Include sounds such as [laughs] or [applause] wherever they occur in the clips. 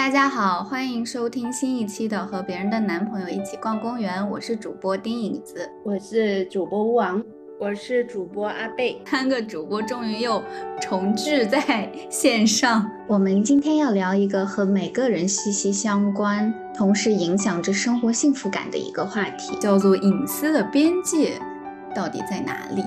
大家好，欢迎收听新一期的《和别人的男朋友一起逛公园》，我是主播丁影子，我是主播吴王，我是主播阿贝，三个主播终于又重聚在线上。我们今天要聊一个和每个人息息相关，同时影响着生活幸福感的一个话题，叫做隐私的边界到底在哪里？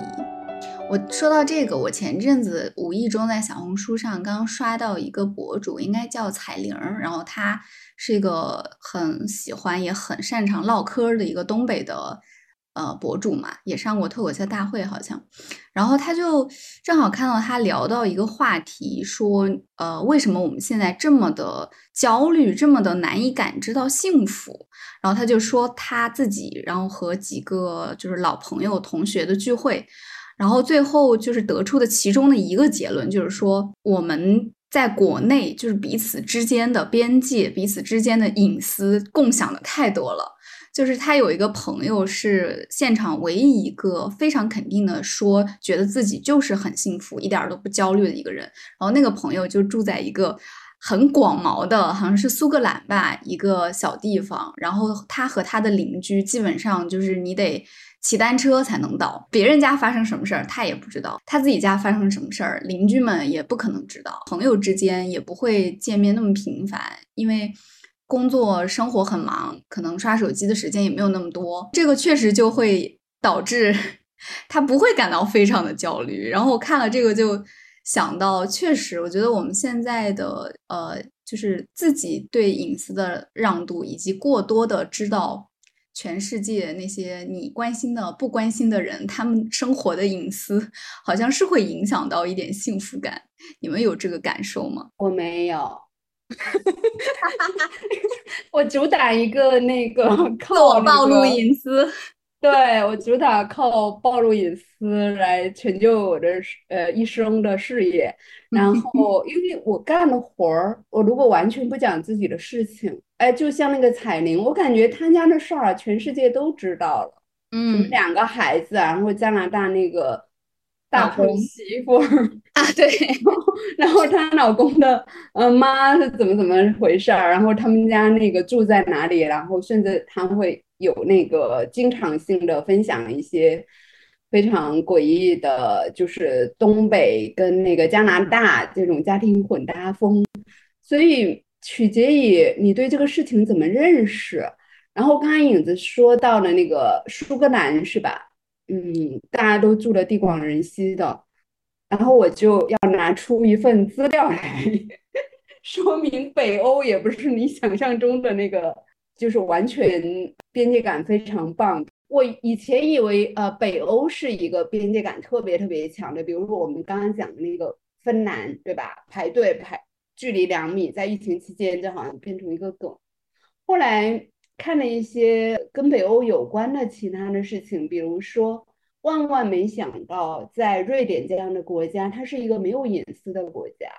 我说到这个，我前阵子无意中在小红书上刚刷到一个博主，应该叫彩玲，然后她是一个很喜欢也很擅长唠嗑的一个东北的呃博主嘛，也上过脱口秀大会好像。然后他就正好看到他聊到一个话题，说呃为什么我们现在这么的焦虑，这么的难以感知到幸福？然后他就说他自己，然后和几个就是老朋友同学的聚会。然后最后就是得出的其中的一个结论，就是说我们在国内就是彼此之间的边界、彼此之间的隐私共享的太多了。就是他有一个朋友是现场唯一一个非常肯定的说，觉得自己就是很幸福，一点都不焦虑的一个人。然后那个朋友就住在一个很广袤的，好像是苏格兰吧一个小地方。然后他和他的邻居基本上就是你得。骑单车才能到别人家发生什么事儿，他也不知道；他自己家发生什么事儿，邻居们也不可能知道。朋友之间也不会见面那么频繁，因为工作生活很忙，可能刷手机的时间也没有那么多。这个确实就会导致 [laughs] 他不会感到非常的焦虑。然后我看了这个，就想到，确实，我觉得我们现在的呃，就是自己对隐私的让渡，以及过多的知道。全世界那些你关心的、不关心的人，他们生活的隐私，好像是会影响到一点幸福感。你们有这个感受吗？我没有，我主打一个那个靠暴露隐私。[laughs] 对我主打靠暴露隐私来成就我的呃一生的事业，然后因为我干的活儿，我如果完全不讲自己的事情，哎，就像那个彩玲，我感觉他家的事儿全世界都知道了，嗯，两个孩子，然后加拿大那个大婆媳妇啊，对，然后她老公的呃妈是怎么怎么回事儿，然后他们家那个住在哪里，然后甚至他会。有那个经常性的分享一些非常诡异的，就是东北跟那个加拿大这种家庭混搭风，所以取决于你对这个事情怎么认识。然后刚才影子说到了那个苏格兰是吧？嗯，大家都住的地广人稀的，然后我就要拿出一份资料来 [laughs] 说明北欧也不是你想象中的那个。就是完全边界感非常棒。我以前以为，呃，北欧是一个边界感特别特别强的，比如说我们刚刚讲的那个芬兰，对吧？排队排距离两米，在疫情期间，就好像变成一个梗。后来看了一些跟北欧有关的其他的事情，比如说，万万没想到，在瑞典这样的国家，它是一个没有隐私的国家，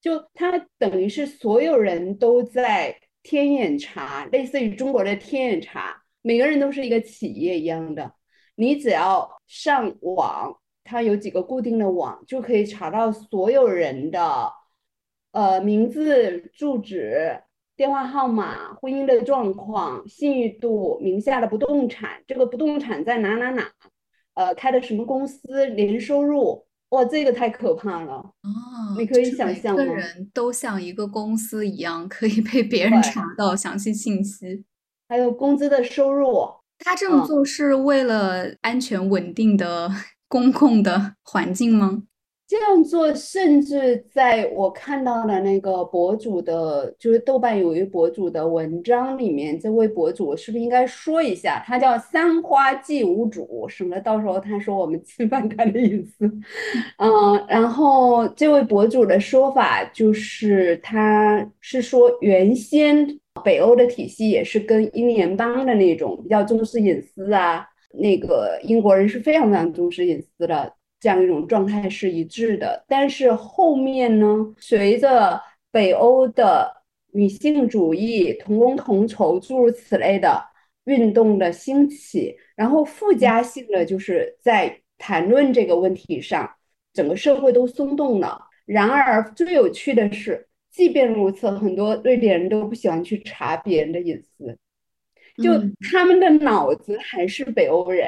就它等于是所有人都在。天眼查类似于中国的天眼查，每个人都是一个企业一样的。你只要上网，它有几个固定的网，就可以查到所有人的呃名字、住址、电话号码、婚姻的状况、信誉度、名下的不动产，这个不动产在哪哪哪，呃，开的什么公司，年收入。哇，这个太可怕了！哦，你可以想象吗？每个人都像一个公司一样，可以被别人查到详细信息，还有工资的收入。他这么做是为了安全稳定的 [laughs] 公共的环境吗？这样做，甚至在我看到的那个博主的，就是豆瓣有一博主的文章里面，这位博主是不是应该说一下？他叫三花祭无主，省得到时候他说我们侵犯他的隐私。嗯，[laughs] 然后这位博主的说法就是，他是说原先北欧的体系也是跟英联邦的那种比较重视隐私啊，那个英国人是非常非常重视隐私的。这样一种状态是一致的，但是后面呢，随着北欧的女性主义、同工同酬诸如此类的运动的兴起，然后附加性的就是在谈论这个问题上，整个社会都松动了。然而最有趣的是，即便如此，很多瑞典人都不喜欢去查别人的隐私，就他们的脑子还是北欧人，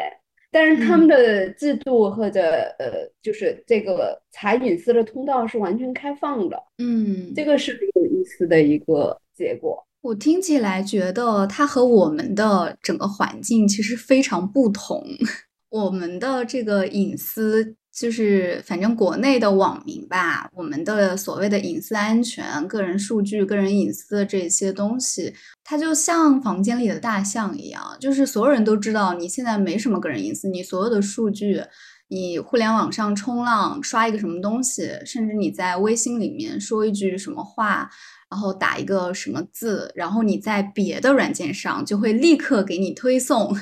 但是他们的制度或者呃，就是这个查隐私的通道是完全开放的。嗯，这个是很有意思的一个结果。我听起来觉得它和我们的整个环境其实非常不同。[laughs] 我们的这个隐私，就是反正国内的网民吧，我们的所谓的隐私安全、个人数据、个人隐私的这些东西，它就像房间里的大象一样，就是所有人都知道你现在没什么个人隐私，你所有的数据，你互联网上冲浪刷一个什么东西，甚至你在微信里面说一句什么话。然后打一个什么字，然后你在别的软件上就会立刻给你推送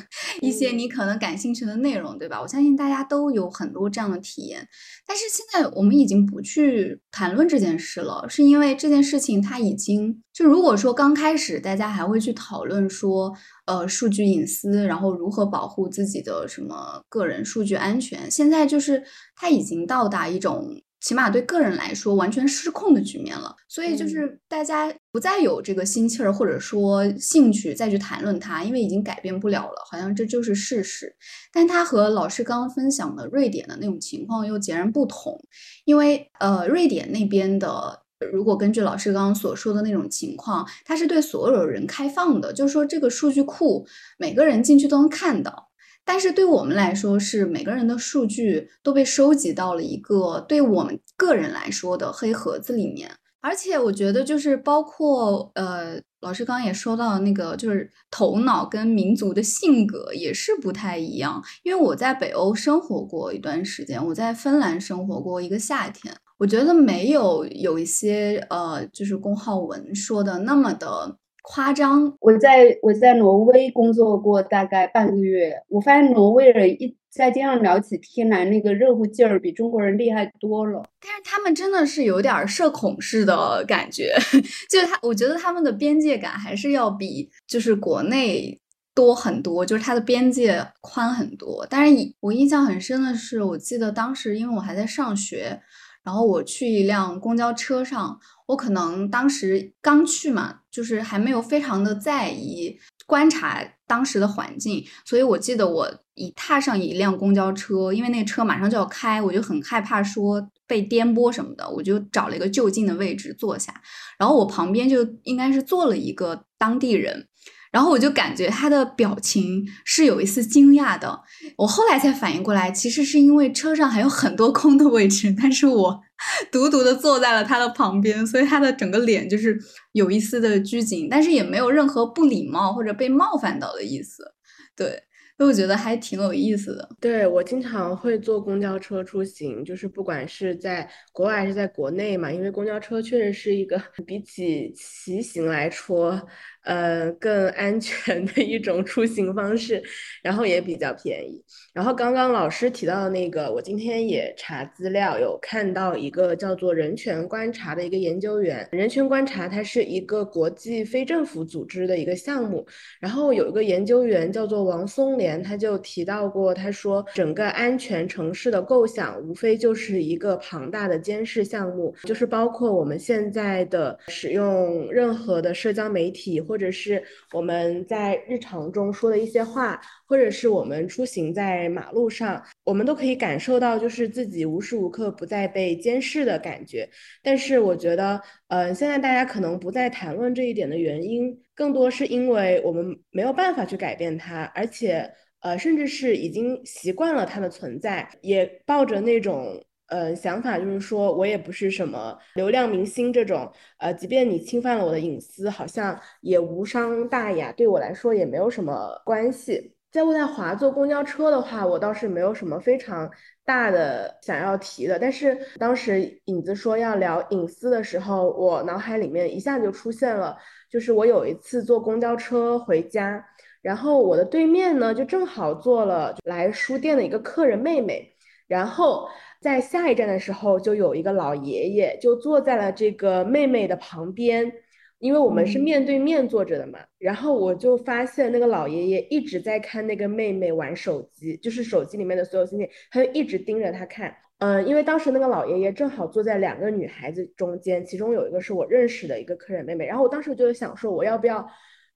一些你可能感兴趣的内容，对吧？我相信大家都有很多这样的体验。但是现在我们已经不去谈论这件事了，是因为这件事情它已经就如果说刚开始大家还会去讨论说，呃，数据隐私，然后如何保护自己的什么个人数据安全，现在就是它已经到达一种。起码对个人来说，完全失控的局面了。所以就是大家不再有这个心气儿，或者说兴趣再去谈论它，因为已经改变不了了，好像这就是事实。但它和老师刚刚分享的瑞典的那种情况又截然不同，因为呃，瑞典那边的，如果根据老师刚刚所说的那种情况，它是对所有人开放的，就是说这个数据库每个人进去都能看到。但是对我们来说，是每个人的数据都被收集到了一个对我们个人来说的黑盒子里面。而且我觉得，就是包括呃，老师刚刚也说到那个，就是头脑跟民族的性格也是不太一样。因为我在北欧生活过一段时间，我在芬兰生活过一个夏天，我觉得没有有一些呃，就是公号文说的那么的。夸张！我在我在挪威工作过大概半个月，我发现挪威人一在街上聊起天来，那个热乎劲儿比中国人厉害多了。但是他们真的是有点社恐式的感觉，[laughs] 就是他，我觉得他们的边界感还是要比就是国内多很多，就是它的边界宽很多。但是我印象很深的是，我记得当时因为我还在上学。然后我去一辆公交车上，我可能当时刚去嘛，就是还没有非常的在意观察当时的环境，所以我记得我一踏上一辆公交车，因为那车马上就要开，我就很害怕说被颠簸什么的，我就找了一个就近的位置坐下，然后我旁边就应该是坐了一个当地人。然后我就感觉他的表情是有一丝惊讶的，我后来才反应过来，其实是因为车上还有很多空的位置，但是我 [laughs] 独独的坐在了他的旁边，所以他的整个脸就是有一丝的拘谨，但是也没有任何不礼貌或者被冒犯到的意思，对。所以我觉得还挺有意思的。对我经常会坐公交车出行，就是不管是在国外还是在国内嘛，因为公交车确实是一个 [laughs] 比起骑行来说，呃，更安全的一种出行方式，然后也比较便宜。然后刚刚老师提到的那个，我今天也查资料，有看到一个叫做人权观察的一个研究员。人权观察它是一个国际非政府组织的一个项目，然后有一个研究员叫做王松莲。他就提到过，他说整个安全城市的构想无非就是一个庞大的监视项目，就是包括我们现在的使用任何的社交媒体，或者是我们在日常中说的一些话，或者是我们出行在马路上，我们都可以感受到就是自己无时无刻不在被监视的感觉。但是我觉得，嗯，现在大家可能不再谈论这一点的原因。更多是因为我们没有办法去改变它，而且呃，甚至是已经习惯了它的存在，也抱着那种呃想法，就是说我也不是什么流量明星这种，呃，即便你侵犯了我的隐私，好像也无伤大雅，对我来说也没有什么关系。在渥太华坐公交车的话，我倒是没有什么非常大的想要提的，但是当时影子说要聊隐私的时候，我脑海里面一下子就出现了。就是我有一次坐公交车回家，然后我的对面呢就正好坐了来书店的一个客人妹妹，然后在下一站的时候就有一个老爷爷就坐在了这个妹妹的旁边，因为我们是面对面坐着的嘛，然后我就发现那个老爷爷一直在看那个妹妹玩手机，就是手机里面的所有信息，他就一直盯着她看。嗯，因为当时那个老爷爷正好坐在两个女孩子中间，其中有一个是我认识的一个客人妹妹，然后我当时就想说我要不要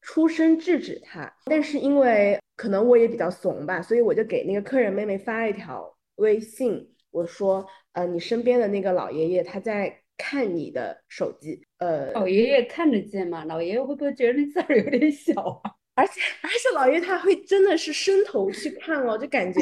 出声制止她，但是因为可能我也比较怂吧，所以我就给那个客人妹妹发了一条微信，我说，呃，你身边的那个老爷爷他在看你的手机，呃，老爷爷看得见吗？老爷爷会不会觉得字儿有点小啊？[laughs] 而且而且老爷他会真的是伸头去看哦，就感觉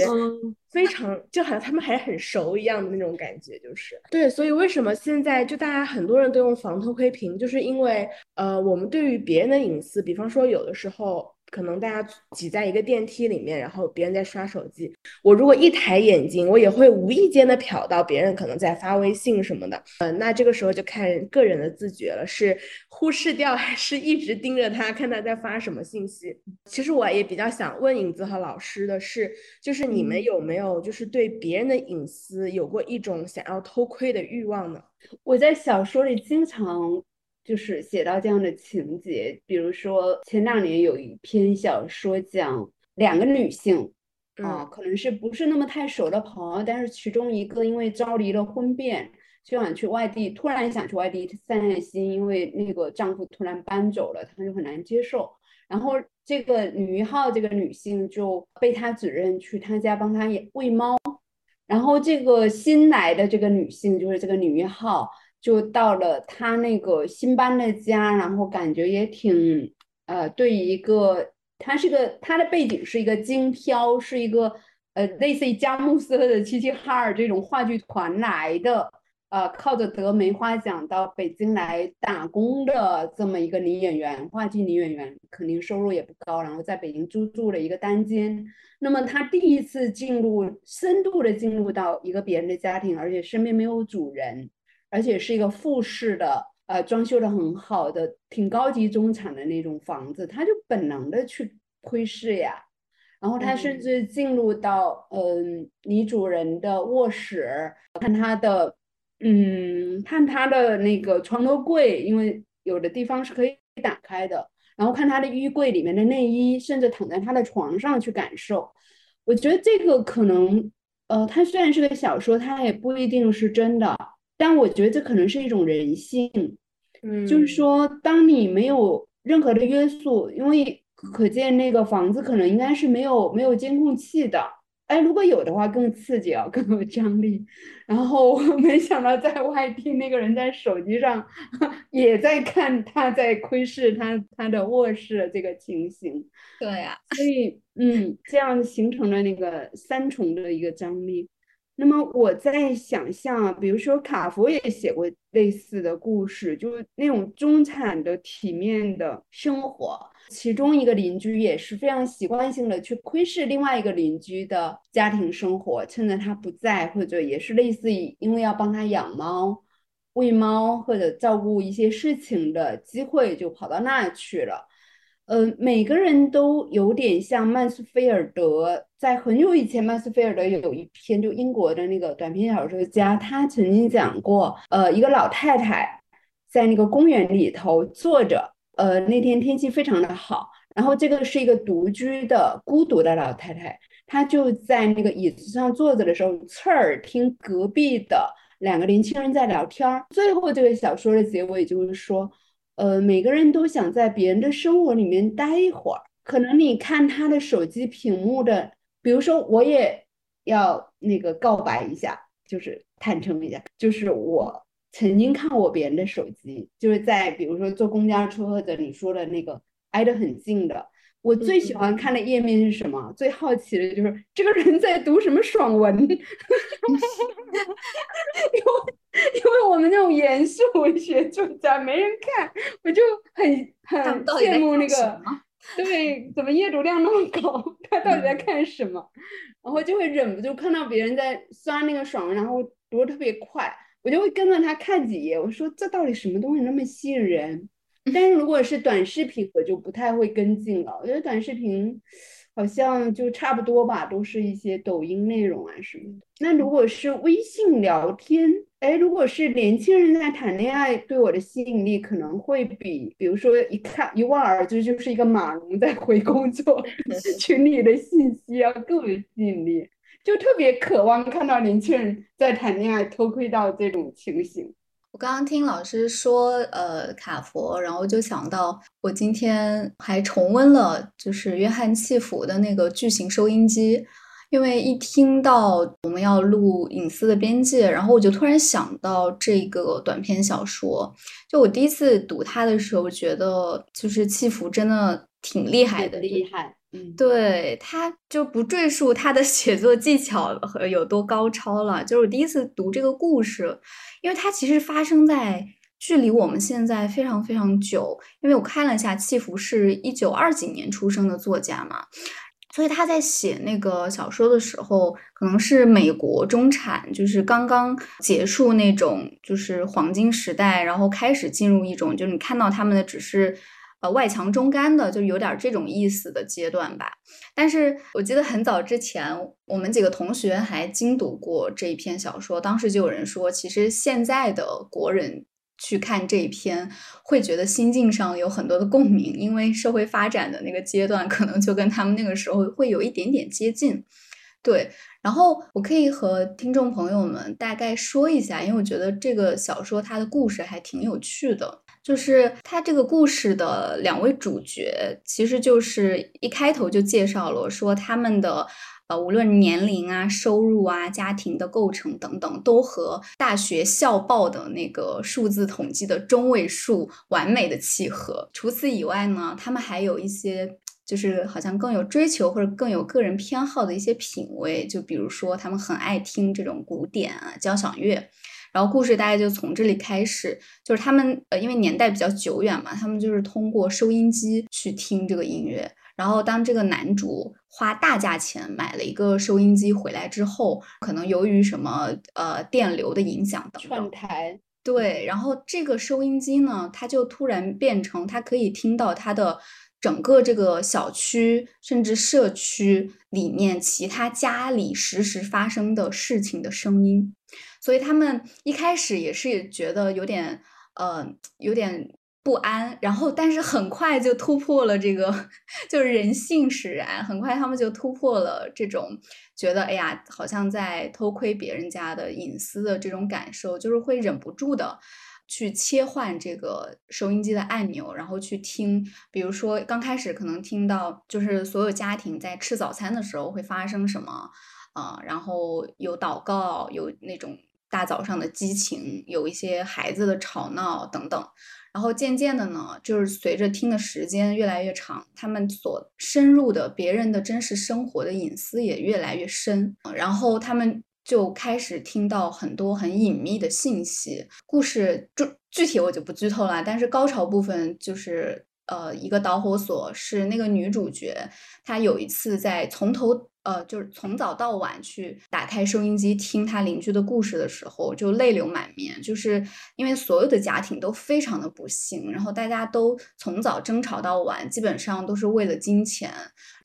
非常就好像他们还很熟一样的那种感觉，就是对。所以为什么现在就大家很多人都用防偷窥屏，就是因为呃，我们对于别人的隐私，比方说有的时候。可能大家挤在一个电梯里面，然后别人在刷手机，我如果一抬眼睛，我也会无意间的瞟到别人可能在发微信什么的。嗯，那这个时候就看个人的自觉了，是忽视掉还是一直盯着他看他在发什么信息？其实我也比较想问影子和老师的是，就是你们有没有就是对别人的隐私有过一种想要偷窥的欲望呢？我在小说里经常。就是写到这样的情节，比如说前两年有一篇小说讲两个女性，啊，可能是不是那么太熟的朋友，但是其中一个因为遭离了婚变，就想去外地，突然想去外地散散心，因为那个丈夫突然搬走了，她就很难接受。然后这个女一号这个女性就被她指认去她家帮她喂猫，然后这个新来的这个女性就是这个女一号。就到了他那个新搬的家，然后感觉也挺，呃，对一个，他是个，他的背景是一个京漂，是一个，呃，类似于佳木斯的齐齐哈尔这种话剧团来的，呃，靠着得梅花奖到北京来打工的这么一个女演员，话剧女演员，肯定收入也不高，然后在北京租住了一个单间。那么她第一次进入，深度的进入到一个别人的家庭，而且身边没有主人。而且是一个复式的，呃，装修的很好的，挺高级中产的那种房子，他就本能的去窥视呀。然后他甚至进入到，嗯，女主人的卧室，看她的，嗯，看她的那个床头柜，因为有的地方是可以打开的。然后看她的衣柜里面的内衣，甚至躺在她的床上去感受。我觉得这个可能，呃，它虽然是个小说，它也不一定是真的。但我觉得这可能是一种人性，嗯，就是说，当你没有任何的约束，因为可见那个房子可能应该是没有没有监控器的，哎，如果有的话更刺激啊，更有张力。然后没想到在外地那个人在手机上也在看他在窥视他他的卧室这个情形，对呀，所以嗯，这样形成了那个三重的一个张力。那么我在想象，比如说卡佛也写过类似的故事，就是那种中产的体面的生活，其中一个邻居也是非常习惯性的去窥视另外一个邻居的家庭生活，趁着他不在，或者也是类似于因为要帮他养猫、喂猫或者照顾一些事情的机会，就跑到那去了。嗯，每个人都有点像曼斯菲尔德。在很久以前，曼斯菲尔德有一篇就英国的那个短篇小说家，他曾经讲过，呃，一个老太太在那个公园里头坐着，呃，那天天气非常的好，然后这个是一个独居的孤独的老太太，她就在那个椅子上坐着的时候，侧耳听隔壁的两个年轻人在聊天儿。最后这个小说的结尾就是说。呃，每个人都想在别人的生活里面待一会儿。可能你看他的手机屏幕的，比如说，我也要那个告白一下，就是坦诚一下，就是我曾经看过别人的手机，就是在比如说坐公交车或者你说的那个挨得很近的。我最喜欢看的页面是什么？最好奇的就是这个人在读什么爽文，[laughs] [laughs] 因为我们那种严肃文学作家没人看，我就很很羡慕那个，对，怎么阅读量那么高？他到底在看什么？然后就会忍不住看到别人在刷那个爽文，然后读的特别快，我就会跟着他看几页。我说这到底什么东西那么吸引人？[laughs] 但是如果是短视频，我就不太会跟进了。我觉得短视频好像就差不多吧，都是一些抖音内容啊什么的。那如果是微信聊天，哎，如果是年轻人在谈恋爱，对我的吸引力可能会比，比如说一看一望而知就是一个马龙在回工作 [laughs] [laughs] 群里的信息要更有吸引力。就特别渴望看到年轻人在谈恋爱偷窥到这种情形。刚刚听老师说，呃，卡佛，然后就想到我今天还重温了，就是约翰契福的那个巨型收音机，因为一听到我们要录隐私的边界，然后我就突然想到这个短篇小说。就我第一次读它的时候，觉得就是契福真的挺厉害的，厉害。对，他就不赘述他的 [laughs] 写作技巧和有多高超了。就是我第一次读这个故事，因为它其实发生在距离我们现在非常非常久。因为我看了一下，契福是一九二几年出生的作家嘛，所以他在写那个小说的时候，可能是美国中产，就是刚刚结束那种就是黄金时代，然后开始进入一种，就是你看到他们的只是。呃，外强中干的，就有点这种意思的阶段吧。但是我记得很早之前，我们几个同学还精读过这一篇小说，当时就有人说，其实现在的国人去看这一篇，会觉得心境上有很多的共鸣，因为社会发展的那个阶段，可能就跟他们那个时候会有一点点接近。对，然后我可以和听众朋友们大概说一下，因为我觉得这个小说它的故事还挺有趣的。就是他这个故事的两位主角，其实就是一开头就介绍了，说他们的呃，无论年龄啊、收入啊、家庭的构成等等，都和大学校报的那个数字统计的中位数完美的契合。除此以外呢，他们还有一些就是好像更有追求或者更有个人偏好的一些品味，就比如说他们很爱听这种古典啊、交响乐。然后故事大概就从这里开始，就是他们呃，因为年代比较久远嘛，他们就是通过收音机去听这个音乐。然后当这个男主花大价钱买了一个收音机回来之后，可能由于什么呃电流的影响等串台，对，然后这个收音机呢，它就突然变成它可以听到它的整个这个小区甚至社区里面其他家里实时发生的事情的声音。所以他们一开始也是觉得有点，呃，有点不安，然后但是很快就突破了这个，[laughs] 就是人性使然，很快他们就突破了这种觉得，哎呀，好像在偷窥别人家的隐私的这种感受，就是会忍不住的去切换这个收音机的按钮，然后去听，比如说刚开始可能听到就是所有家庭在吃早餐的时候会发生什么，啊，然后有祷告，有那种。大早上的激情，有一些孩子的吵闹等等，然后渐渐的呢，就是随着听的时间越来越长，他们所深入的别人的真实生活的隐私也越来越深，然后他们就开始听到很多很隐秘的信息。故事就具体我就不剧透了，但是高潮部分就是呃一个导火索是那个女主角，她有一次在从头。呃，就是从早到晚去打开收音机听他邻居的故事的时候，就泪流满面，就是因为所有的家庭都非常的不幸，然后大家都从早争吵到晚，基本上都是为了金钱，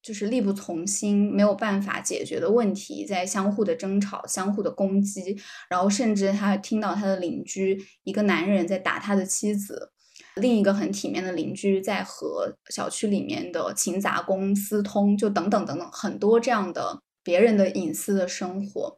就是力不从心，没有办法解决的问题，在相互的争吵、相互的攻击，然后甚至他听到他的邻居一个男人在打他的妻子。另一个很体面的邻居在和小区里面的勤杂工私通，就等等等等，很多这样的别人的隐私的生活。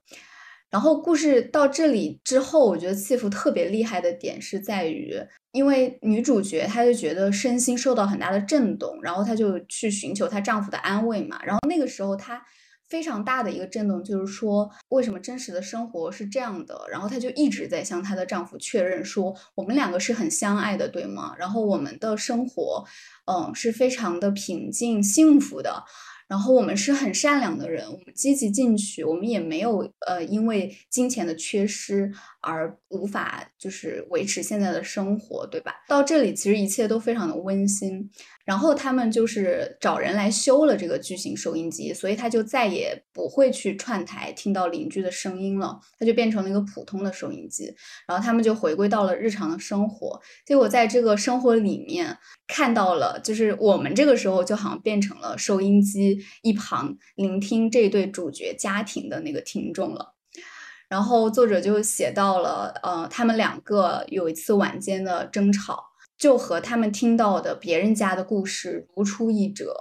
然后故事到这里之后，我觉得契福特别厉害的点是在于，因为女主角她就觉得身心受到很大的震动，然后她就去寻求她丈夫的安慰嘛。然后那个时候她。非常大的一个震动，就是说，为什么真实的生活是这样的？然后她就一直在向她的丈夫确认说，我们两个是很相爱的，对吗？然后我们的生活，嗯，是非常的平静幸福的。然后我们是很善良的人，我们积极进取，我们也没有呃因为金钱的缺失而无法就是维持现在的生活，对吧？到这里其实一切都非常的温馨。然后他们就是找人来修了这个巨型收音机，所以他就再也不会去串台听到邻居的声音了，他就变成了一个普通的收音机。然后他们就回归到了日常的生活，结果在这个生活里面看到了，就是我们这个时候就好像变成了收音机一旁聆听这对主角家庭的那个听众了。然后作者就写到了，呃，他们两个有一次晚间的争吵。就和他们听到的别人家的故事如出一辙，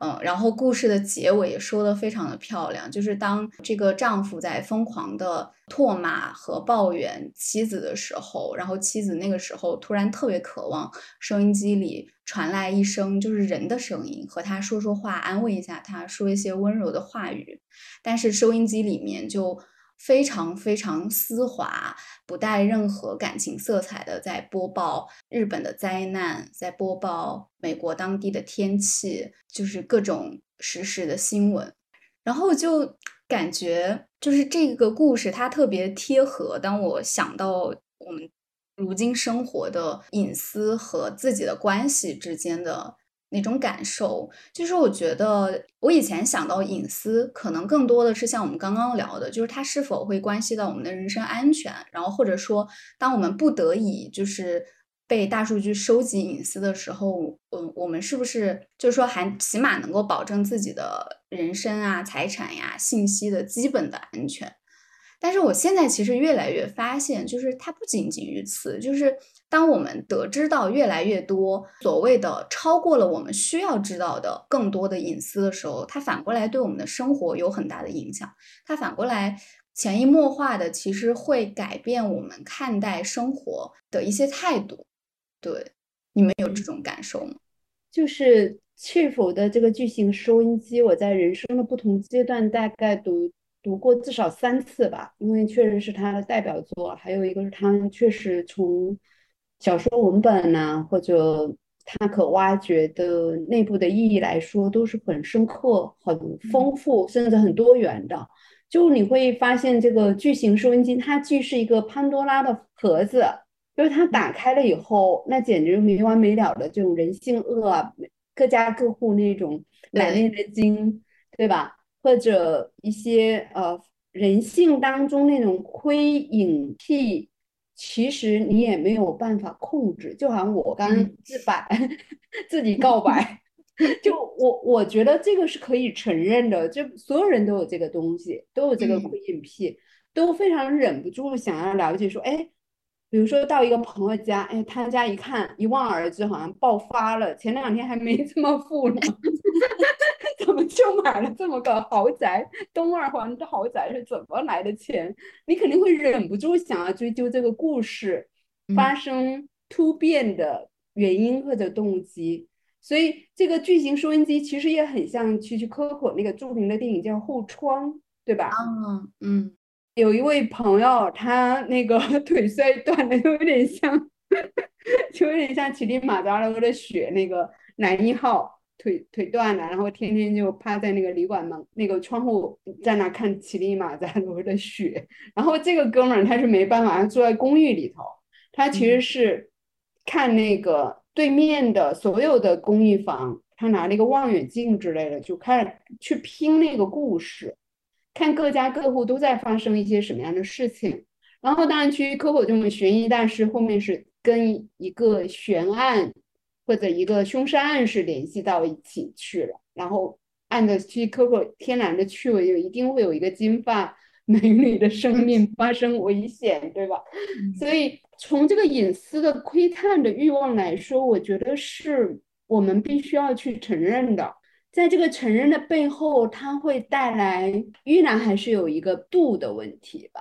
嗯，然后故事的结尾也说的非常的漂亮，就是当这个丈夫在疯狂的唾骂和抱怨妻子的时候，然后妻子那个时候突然特别渴望收音机里传来一声就是人的声音，和他说说话，安慰一下他，说一些温柔的话语，但是收音机里面就。非常非常丝滑，不带任何感情色彩的，在播报日本的灾难，在播报美国当地的天气，就是各种实时的新闻。然后就感觉，就是这个故事它特别贴合。当我想到我们如今生活的隐私和自己的关系之间的。那种感受，就是我觉得我以前想到隐私，可能更多的是像我们刚刚聊的，就是它是否会关系到我们的人身安全，然后或者说，当我们不得已就是被大数据收集隐私的时候，嗯，我们是不是就是说还起码能够保证自己的人身啊、财产呀、信息的基本的安全？但是我现在其实越来越发现，就是它不仅仅于此，就是当我们得知到越来越多所谓的超过了我们需要知道的更多的隐私的时候，它反过来对我们的生活有很大的影响。它反过来潜移默化的，其实会改变我们看待生活的一些态度。对，你们有这种感受吗？就是去否的这个巨型收音机，我在人生的不同阶段大概读。读过至少三次吧，因为确实是他的代表作。还有一个是他确实从小说文本呐，或者它可挖掘的内部的意义来说，都是很深刻、很丰富，甚至很多元的。就你会发现，这个巨型收音机它既是一个潘多拉的盒子，就是它打开了以后，那简直没完没了的这种人性恶啊，各家各户那种难念的经，对吧？或者一些呃人性当中那种窥隐癖，其实你也没有办法控制。就好像我刚自白，[laughs] 自己告白，[laughs] 就我我觉得这个是可以承认的，就所有人都有这个东西，都有这个窥隐癖，都非常忍不住想要了解，说哎。比如说到一个朋友家，哎，他家一看一望而知，好像爆发了，前两天还没这么富呢，[laughs] 怎么就买了这么个豪宅？东二环的豪宅是怎么来的钱？你肯定会忍不住想要追究这个故事发生突变的原因或者动机。所以这个巨型收音机其实也很像区区可可那个著名的电影叫《后窗》，对吧？嗯嗯。有一位朋友，他那个 [laughs] 腿摔断了，有点像，[laughs] 就有点像乞力马扎罗的雪那个男一号腿腿断了，然后天天就趴在那个旅馆门那个窗户在那看乞力马扎罗的雪。然后这个哥们儿他是没办法，他住在公寓里头，他其实是看那个对面的所有的公寓房，他拿了一个望远镜之类的，就开始去拼那个故事。看各家各户都在发生一些什么样的事情，然后当然去科普这种悬疑大师后面是跟一个悬案或者一个凶杀案是联系到一起去了，然后按照去 Coco 天然的趣味，就一定会有一个金发美女的生命 [laughs] 发生危险，对吧？所以从这个隐私的窥探的欲望来说，我觉得是我们必须要去承认的。在这个承认的背后，它会带来依然还是有一个度的问题吧？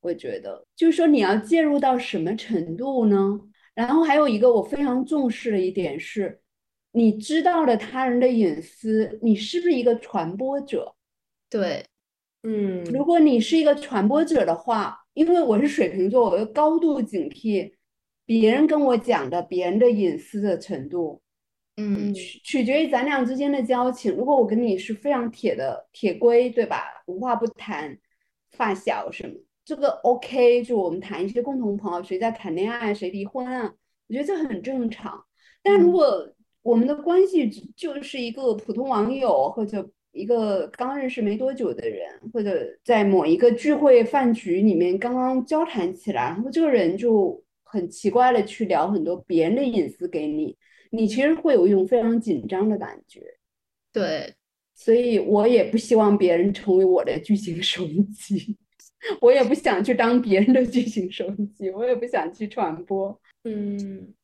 我觉得，就是说你要介入到什么程度呢？然后还有一个我非常重视的一点是，你知道了他人的隐私，你是不是一个传播者？对，嗯，如果你是一个传播者的话，因为我是水瓶座，我要高度警惕别人跟我讲的别人的隐私的程度。嗯，取取决于咱俩之间的交情。如果我跟你是非常铁的铁龟，对吧？无话不谈，发小什么，这个 OK。就我们谈一些共同朋友，谁在谈恋爱，谁离婚啊？我觉得这很正常。但如果我们的关系就是一个普通网友，或者一个刚认识没多久的人，或者在某一个聚会饭局里面刚刚交谈起来，然后这个人就很奇怪的去聊很多别人的隐私给你。你其实会有一种非常紧张的感觉，对，所以我也不希望别人成为我的巨型收音机，我也不想去当别人的巨型收音机，我也不想去传播。嗯，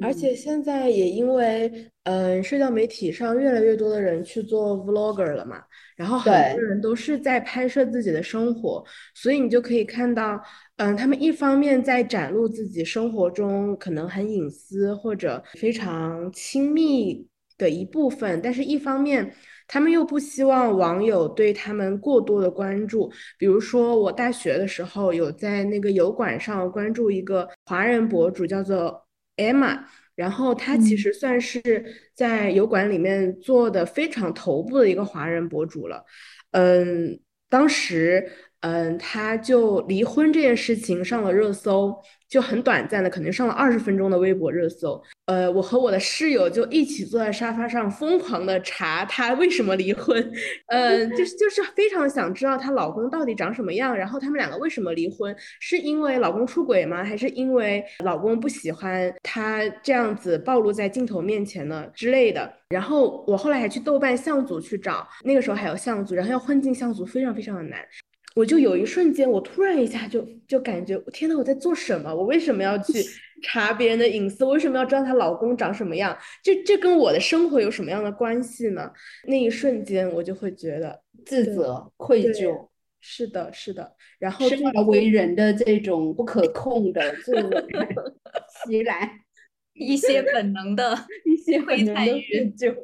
而且现在也因为，嗯，社交媒体上越来越多的人去做 vlogger 了嘛，然后很多人都是在拍摄自己的生活，所以你就可以看到，嗯，他们一方面在展露自己生活中可能很隐私或者非常亲密的一部分，但是一方面。他们又不希望网友对他们过多的关注，比如说我大学的时候有在那个油管上关注一个华人博主，叫做 Emma，然后他其实算是在油管里面做的非常头部的一个华人博主了，嗯，当时嗯他就离婚这件事情上了热搜。就很短暂的，可能上了二十分钟的微博热搜。呃，我和我的室友就一起坐在沙发上，疯狂的查她为什么离婚。嗯，[laughs] 就是就是非常想知道她老公到底长什么样，然后他们两个为什么离婚？是因为老公出轨吗？还是因为老公不喜欢她这样子暴露在镜头面前呢之类的？然后我后来还去豆瓣相组去找，那个时候还有相组，然后要混进相组非常非常的难。我就有一瞬间，我突然一下就就感觉，天呐，我在做什么？我为什么要去查别人的隐私？我为什么要知道她老公长什么样？这这跟我的生活有什么样的关系呢？那一瞬间，我就会觉得自责、愧疚。是的，是的。然后生而为人的这种不可控的自我 [laughs] 袭来，[laughs] 一些本能的 [laughs] 一些本能的愧疚，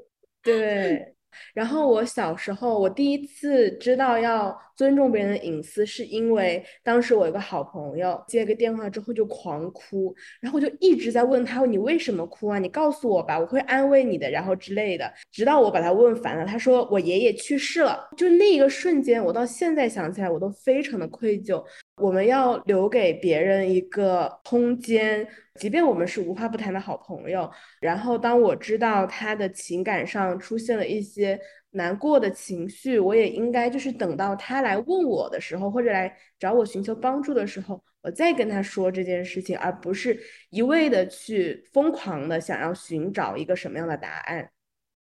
对。然后我小时候，我第一次知道要尊重别人的隐私，是因为当时我有个好朋友接个电话之后就狂哭，然后我就一直在问他，你为什么哭啊？你告诉我吧，我会安慰你的，然后之类的。直到我把他问烦了，他说我爷爷去世了。就那一个瞬间，我到现在想起来，我都非常的愧疚。我们要留给别人一个空间，即便我们是无话不谈的好朋友。然后，当我知道他的情感上出现了一些难过的情绪，我也应该就是等到他来问我的时候，或者来找我寻求帮助的时候，我再跟他说这件事情，而不是一味的去疯狂的想要寻找一个什么样的答案。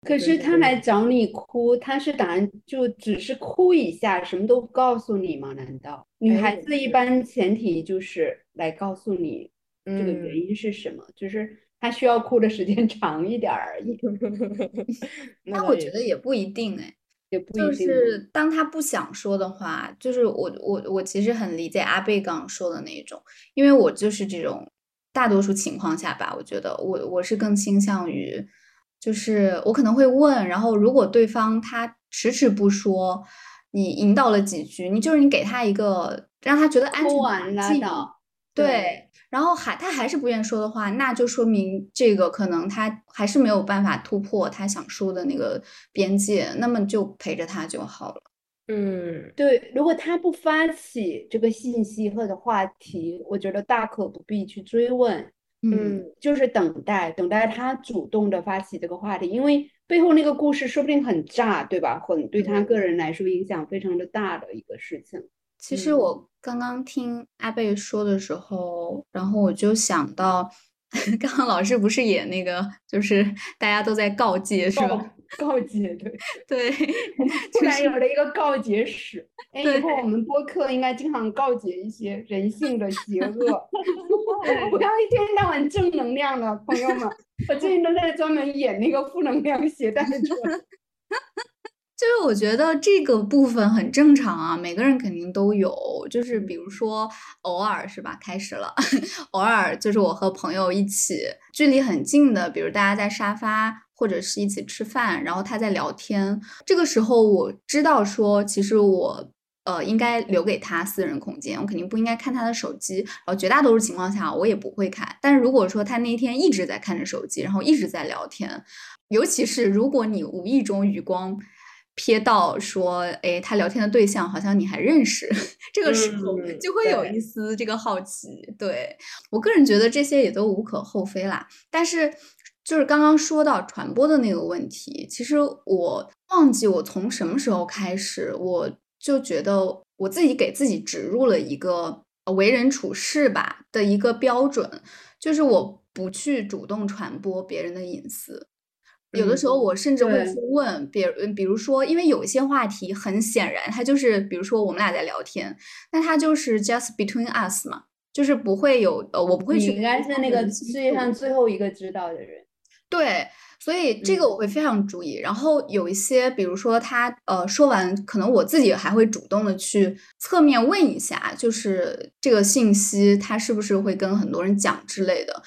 可是他来找你哭，他是打算就只是哭一下，什么都不告诉你吗？难道女孩子一般前提就是来告诉你这个原因是什么？就是他需要哭的时间长一点而已。[laughs] 那我觉得也不一定哎，也不一定。就是当他不想说的话，就是我我我其实很理解阿贝刚刚说的那一种，因为我就是这种大多数情况下吧，我觉得我我是更倾向于。就是我可能会问，然后如果对方他迟迟不说，你引导了几句，你就是你给他一个让他觉得安全感的，对，然后还他还是不愿说的话，那就说明这个可能他还是没有办法突破他想说的那个边界，那么就陪着他就好了。嗯，对，如果他不发起这个信息或者话题，我觉得大可不必去追问。嗯，就是等待，等待他主动的发起这个话题，因为背后那个故事说不定很炸，对吧？很对他个人来说影响非常的大的一个事情。其实我刚刚听阿贝说的时候，然后我就想到，[laughs] 刚刚老师不是也那个，就是大家都在告诫，是吧？告诫，对 [laughs] 对，[laughs] 突然有了一个告诫史。哎，以后我们播客应该经常告诫一些人性的邪恶，不要一天到晚正能量的，朋友们。我最近都在专门演那个负能量携带者。就是我觉得这个部分很正常啊，每个人肯定都有。就是比如说偶尔是吧，开始了，[laughs] 偶尔就是我和朋友一起，距离很近的，比如大家在沙发。或者是一起吃饭，然后他在聊天，这个时候我知道说，其实我呃应该留给他私人空间，我肯定不应该看他的手机。然后绝大多数情况下我也不会看。但是如果说他那天一直在看着手机，然后一直在聊天，尤其是如果你无意中余光瞥到说，哎，他聊天的对象好像你还认识，这个时候就会有一丝这个好奇。对我个人觉得这些也都无可厚非啦，但是。就是刚刚说到传播的那个问题，其实我忘记我从什么时候开始，我就觉得我自己给自己植入了一个为人处事吧的一个标准，就是我不去主动传播别人的隐私。有的时候我甚至会去问比如，比如说，因为有一些话题很显然，它就是比如说我们俩在聊天，那它就是 just between us 嘛。就是不会有呃，我不会去。应该是那个世界上最后一个知道的人。对，所以这个我会非常注意。然后有一些，比如说他呃说完，可能我自己还会主动的去侧面问一下，就是这个信息他是不是会跟很多人讲之类的。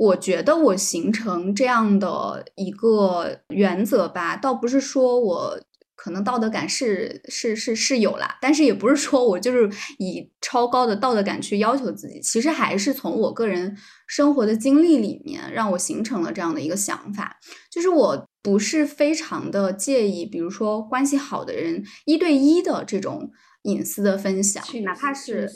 我觉得我形成这样的一个原则吧，倒不是说我可能道德感是是是是有啦，但是也不是说我就是以超高的道德感去要求自己，其实还是从我个人生活的经历里面让我形成了这样的一个想法，就是我不是非常的介意，比如说关系好的人一对一的这种。隐私的分享，哪怕是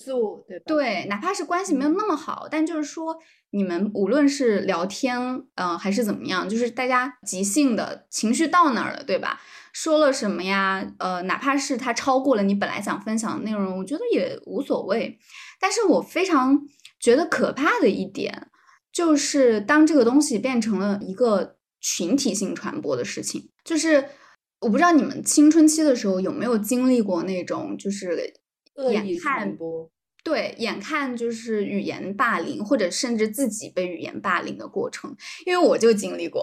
对，哪怕是关系没有那么好，但就是说，你们无论是聊天，嗯，还是怎么样，就是大家即兴的情绪到哪儿了，对吧？说了什么呀？呃，哪怕是他超过了你本来想分享的内容，我觉得也无所谓。但是我非常觉得可怕的一点，就是当这个东西变成了一个群体性传播的事情，就是。我不知道你们青春期的时候有没有经历过那种，就是眼看对，眼看就是语言霸凌，或者甚至自己被语言霸凌的过程。因为我就经历过，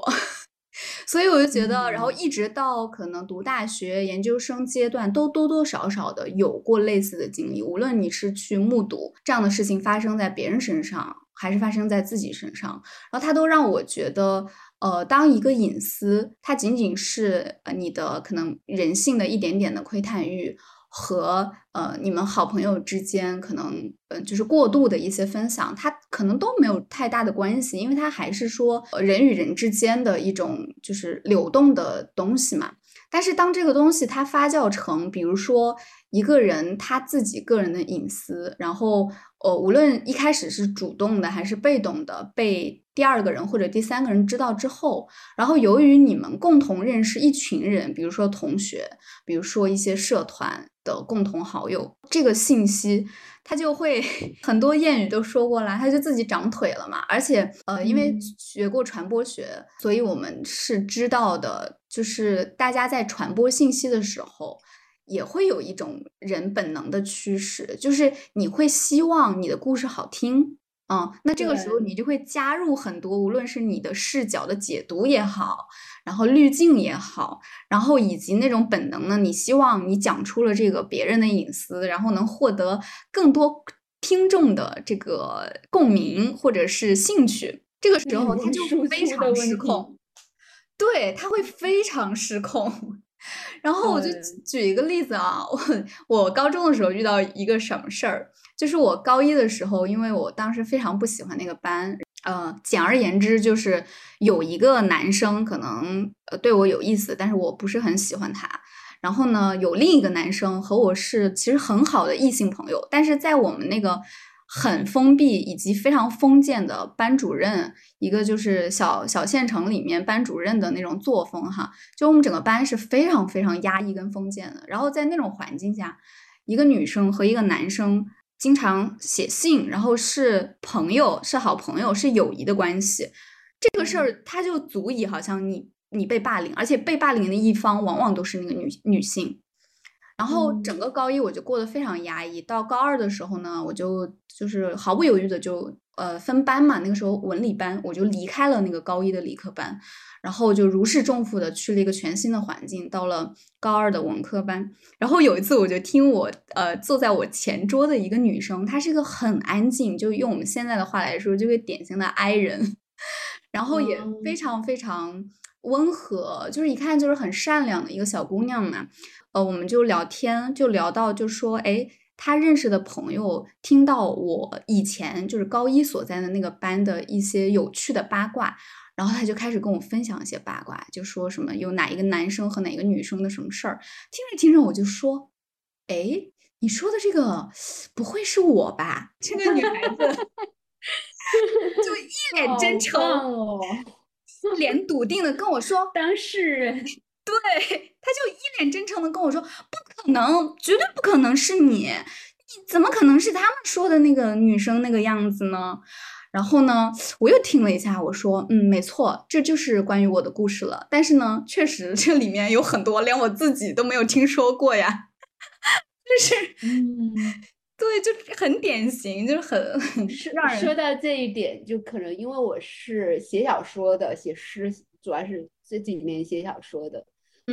所以我就觉得，然后一直到可能读大学、研究生阶段，都多多少少的有过类似的经历。无论你是去目睹这样的事情发生在别人身上，还是发生在自己身上，然后它都让我觉得。呃，当一个隐私，它仅仅是呃你的可能人性的一点点的窥探欲，和呃你们好朋友之间可能呃就是过度的一些分享，它可能都没有太大的关系，因为它还是说人与人之间的一种就是流动的东西嘛。但是当这个东西它发酵成，比如说一个人他自己个人的隐私，然后呃无论一开始是主动的还是被动的被。第二个人或者第三个人知道之后，然后由于你们共同认识一群人，比如说同学，比如说一些社团的共同好友，这个信息他就会 [laughs] 很多谚语都说过了，他就自己长腿了嘛。而且呃，因为学过传播学，所以我们是知道的，就是大家在传播信息的时候，也会有一种人本能的驱使，就是你会希望你的故事好听。嗯，那这个时候你就会加入很多，无论是你的视角的解读也好，然后滤镜也好，然后以及那种本能呢，你希望你讲出了这个别人的隐私，然后能获得更多听众的这个共鸣或者是兴趣，这个时候他就非常失控，对他会非常失控。然后我就举一个例子啊，我我高中的时候遇到一个什么事儿。就是我高一的时候，因为我当时非常不喜欢那个班，呃，简而言之就是有一个男生可能呃对我有意思，但是我不是很喜欢他。然后呢，有另一个男生和我是其实很好的异性朋友，但是在我们那个很封闭以及非常封建的班主任，一个就是小小县城里面班主任的那种作风哈，就我们整个班是非常非常压抑跟封建的。然后在那种环境下，一个女生和一个男生。经常写信，然后是朋友，是好朋友，是友谊的关系。这个事儿，他就足以好像你你被霸凌，而且被霸凌的一方往往都是那个女女性。然后整个高一我就过得非常压抑。到高二的时候呢，我就就是毫不犹豫的就呃分班嘛，那个时候文理班，我就离开了那个高一的理科班。然后就如释重负的去了一个全新的环境，到了高二的文科班。然后有一次，我就听我呃坐在我前桌的一个女生，她是一个很安静，就用我们现在的话来说，就是典型的 I 人，然后也非常非常温和，就是一看就是很善良的一个小姑娘嘛。呃，我们就聊天，就聊到就说，哎，他认识的朋友听到我以前就是高一所在的那个班的一些有趣的八卦。然后他就开始跟我分享一些八卦，就说什么有哪一个男生和哪个女生的什么事儿。听着听着，我就说：“哎，你说的这个不会是我吧？” [laughs] 这个女孩子就一脸真诚，一脸笃定的跟我说：“当事人。”对，他就一脸真诚的跟我说：“不可能，绝对不可能是你，你怎么可能是他们说的那个女生那个样子呢？”然后呢，我又听了一下，我说，嗯，没错，这就是关于我的故事了。但是呢，确实这里面有很多连我自己都没有听说过呀，就是，[laughs] 嗯，[laughs] 对，就很典型，就是很让人说到这一点，就可能因为我是写小说的，写诗主要是这几年写小说的，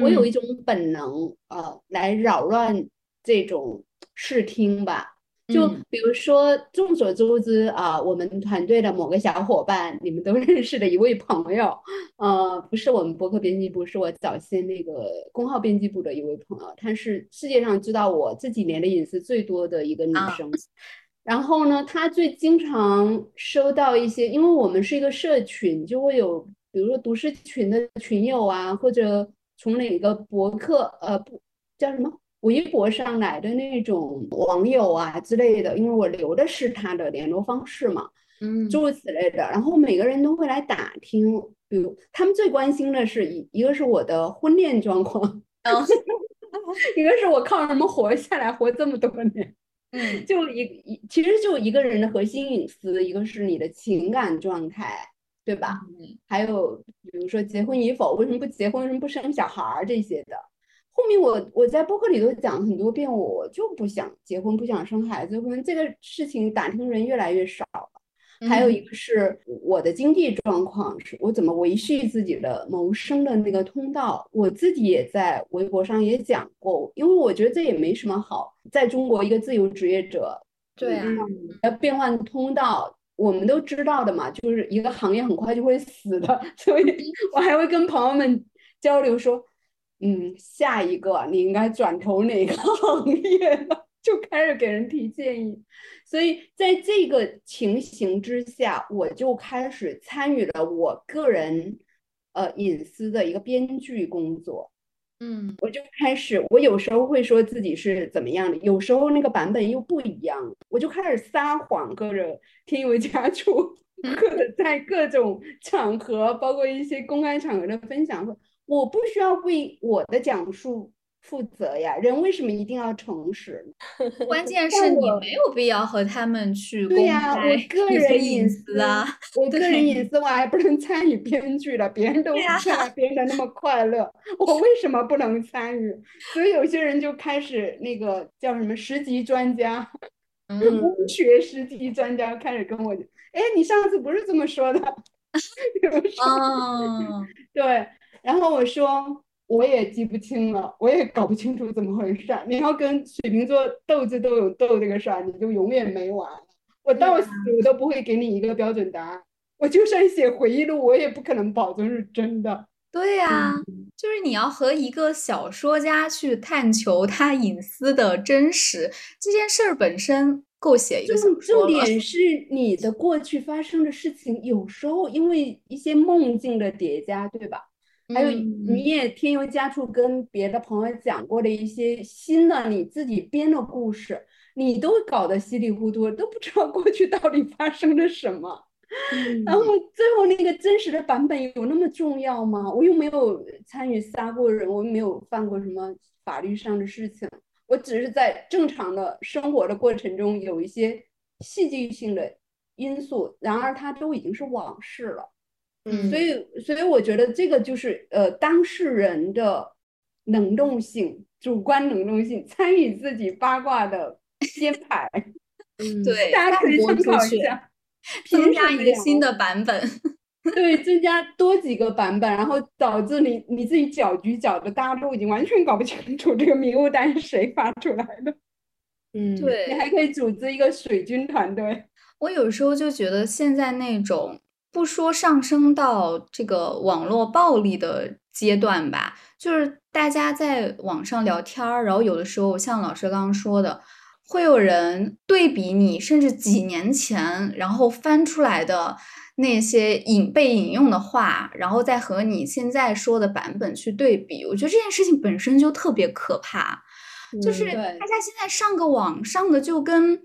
我有一种本能，呃，来扰乱这种视听吧。就比如说，众所周知啊，我们团队的某个小伙伴，你们都认识的一位朋友，呃，不是我们博客编辑部，是我早先那个公号编辑部的一位朋友，她是世界上知道我这几年的隐私最多的一个女生。然后呢，她最经常收到一些，因为我们是一个社群，就会有，比如说读诗群的群友啊，或者从哪个博客，呃，不叫什么？微博上来的那种网友啊之类的，因为我留的是他的联络方式嘛，嗯，诸如此类的。然后每个人都会来打听，比如他们最关心的是一一个是我的婚恋状况，嗯 [laughs] 一个是我靠什么活下来，活这么多年，嗯，[laughs] 就一一其实就一个人的核心隐私，一个是你的情感状态，对吧？嗯，还有比如说结婚与否，为什么不结婚，为什么不生小孩儿这些的。后面我我在播客里头讲很多遍，我就不想结婚，不想生孩子。可能这个事情打听人越来越少了。还有一个是我的经济状况，是我怎么维系自己的谋生的那个通道。我自己也在微博上也讲过，因为我觉得这也没什么好。在中国，一个自由职业者，对啊，要变换通道，我们都知道的嘛，就是一个行业很快就会死的。[laughs] 所以我还会跟朋友们交流说。嗯，下一个你应该转投哪个行业？[laughs] 就开始给人提建议。所以在这个情形之下，我就开始参与了我个人呃隐私的一个编剧工作。嗯，我就开始，我有时候会说自己是怎么样的，有时候那个版本又不一样，我就开始撒谎，搁着添油加醋，或者 [laughs] 在各种场合，包括一些公开场合的分享我不需要为我的讲述负责呀，人为什么一定要诚实？关键是你没有必要和他们去对呀，我个人隐私啊，我个人隐私我还不能参与编剧了，别人都在编的那么快乐，我为什么不能参与？所以有些人就开始那个叫什么十级专家，文学十级专家开始跟我，哎，你上次不是这么说的？[laughs] 哦，对。然后我说我也记不清了，我也搞不清楚怎么回事。你要跟水瓶座斗智斗勇斗这个事儿，你就永远没完。我到死我都不会给你一个标准答案。我就算写回忆录，我也不可能保证是真的。对呀，就是你要和一个小说家去探求他隐私的真实，这件事儿本身够写一个小说重点是你的过去发生的事情，有时候因为一些梦境的叠加，对吧？还有，你也添油加醋跟别的朋友讲过的一些新的你自己编的故事，你都搞得稀里糊涂，都不知道过去到底发生了什么。然后最后那个真实的版本有那么重要吗？我又没有参与杀过人，我又没有犯过什么法律上的事情，我只是在正常的生活的过程中有一些戏剧性的因素，然而它都已经是往事了。所以，所以我觉得这个就是呃，当事人的能动性、主观能动性，参与自己八卦的编排，[laughs] 嗯，对，大家可以参考一下，增加一个新的版本，[laughs] 对，增加多几个版本，然后导致你你自己搅局搅的，大家都已经完全搞不清楚这个迷雾单是谁发出来的。嗯，对，你还可以组织一个水军团队。我有时候就觉得现在那种。不说上升到这个网络暴力的阶段吧，就是大家在网上聊天儿，然后有的时候像老师刚刚说的，会有人对比你甚至几年前然后翻出来的那些引被引用的话，然后再和你现在说的版本去对比。我觉得这件事情本身就特别可怕，就是大家现在上个网上的就跟。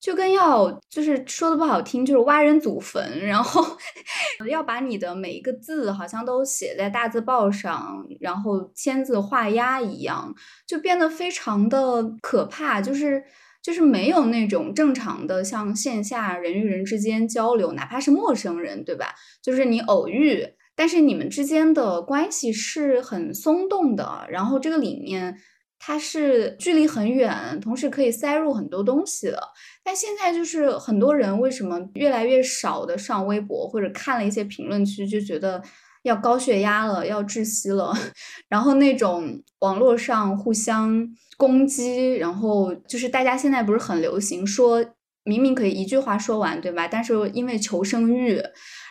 就跟要就是说的不好听，就是挖人祖坟，然后 [laughs] 要把你的每一个字好像都写在大字报上，然后签字画押一样，就变得非常的可怕。就是就是没有那种正常的像线下人与人之间交流，哪怕是陌生人，对吧？就是你偶遇，但是你们之间的关系是很松动的，然后这个里面它是距离很远，同时可以塞入很多东西的。但现在就是很多人为什么越来越少的上微博，或者看了一些评论区就觉得要高血压了，要窒息了，[laughs] 然后那种网络上互相攻击，然后就是大家现在不是很流行说。明明可以一句话说完，对吧？但是因为求生欲，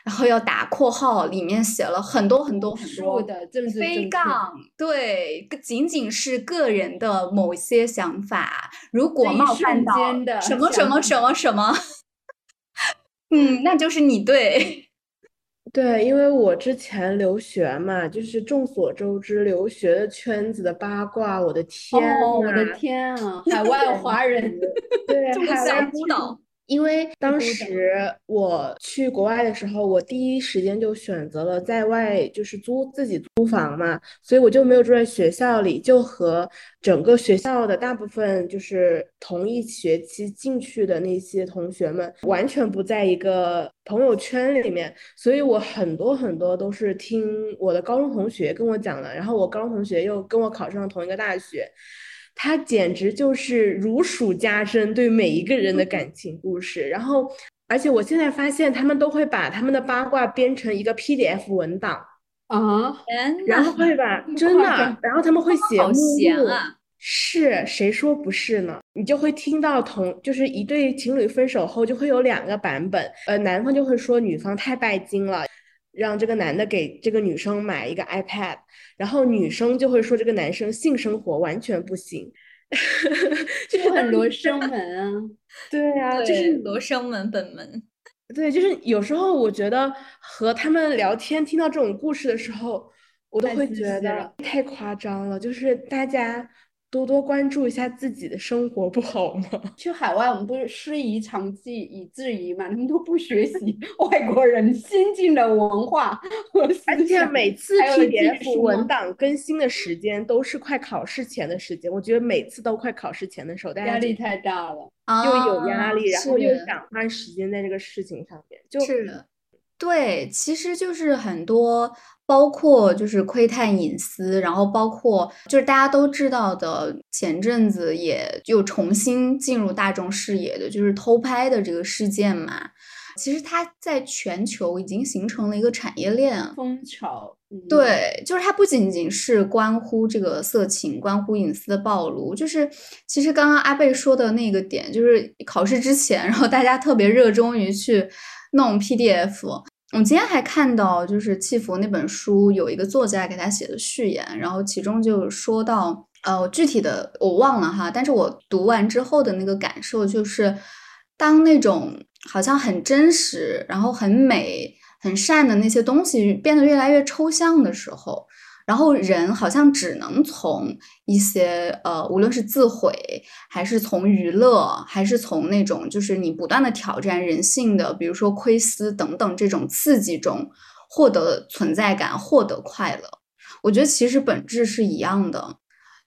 然后要打括号，里面写了很多很多很多的政治非杠，对，仅仅是个人的某些想法，如果冒犯到什么什么什么什么，嗯，那就是你对。[laughs] 对，因为我之前留学嘛，就是众所周知，留学的圈子的八卦，我的天我的天啊，[laughs] 海外华人，对，海外孤岛。因为当时我去国外的时候，我第一时间就选择了在外，就是租自己租房嘛，所以我就没有住在学校里，就和整个学校的大部分就是同一学期进去的那些同学们完全不在一个朋友圈里面，所以我很多很多都是听我的高中同学跟我讲的，然后我高中同学又跟我考上了同一个大学。他简直就是如数家珍，对每一个人的感情故事。然后，而且我现在发现，他们都会把他们的八卦编成一个 PDF 文档啊，然后会把真的，然后他们会写目录啊。是谁说不是呢？你就会听到同就是一对情侣分手后就会有两个版本，呃，男方就会说女方太拜金了。让这个男的给这个女生买一个 iPad，然后女生就会说这个男生性生活完全不行，[laughs] 就是很罗生门啊。对啊，就是罗生门本门。对，就是有时候我觉得和他们聊天，听到这种故事的时候，我都会觉得太夸张了，就是大家。多多关注一下自己的生活不好吗？[laughs] 去海外，我们不是师夷长技以制夷嘛？他们都不学习外国人先进的文化而且每次 PDF 文档更新的时间都是快考试前的时间。我觉得每次都快考试前的时候，大家压力太大了，又有压力，然后又想花时间在这个事情上面，就是的。对，其实就是很多。包括就是窥探隐私，然后包括就是大家都知道的，前阵子也又重新进入大众视野的，就是偷拍的这个事件嘛。其实它在全球已经形成了一个产业链风潮。对，就是它不仅仅是关乎这个色情，关乎隐私的暴露。就是其实刚刚阿贝说的那个点，就是考试之前，然后大家特别热衷于去弄 PDF。我今天还看到，就是《契佛》那本书有一个作家给他写的序言，然后其中就说到，呃，具体的我忘了哈，但是我读完之后的那个感受就是，当那种好像很真实，然后很美、很善的那些东西变得越来越抽象的时候。然后人好像只能从一些呃，无论是自毁，还是从娱乐，还是从那种就是你不断的挑战人性的，比如说窥私等等这种刺激中获得存在感，获得快乐。我觉得其实本质是一样的。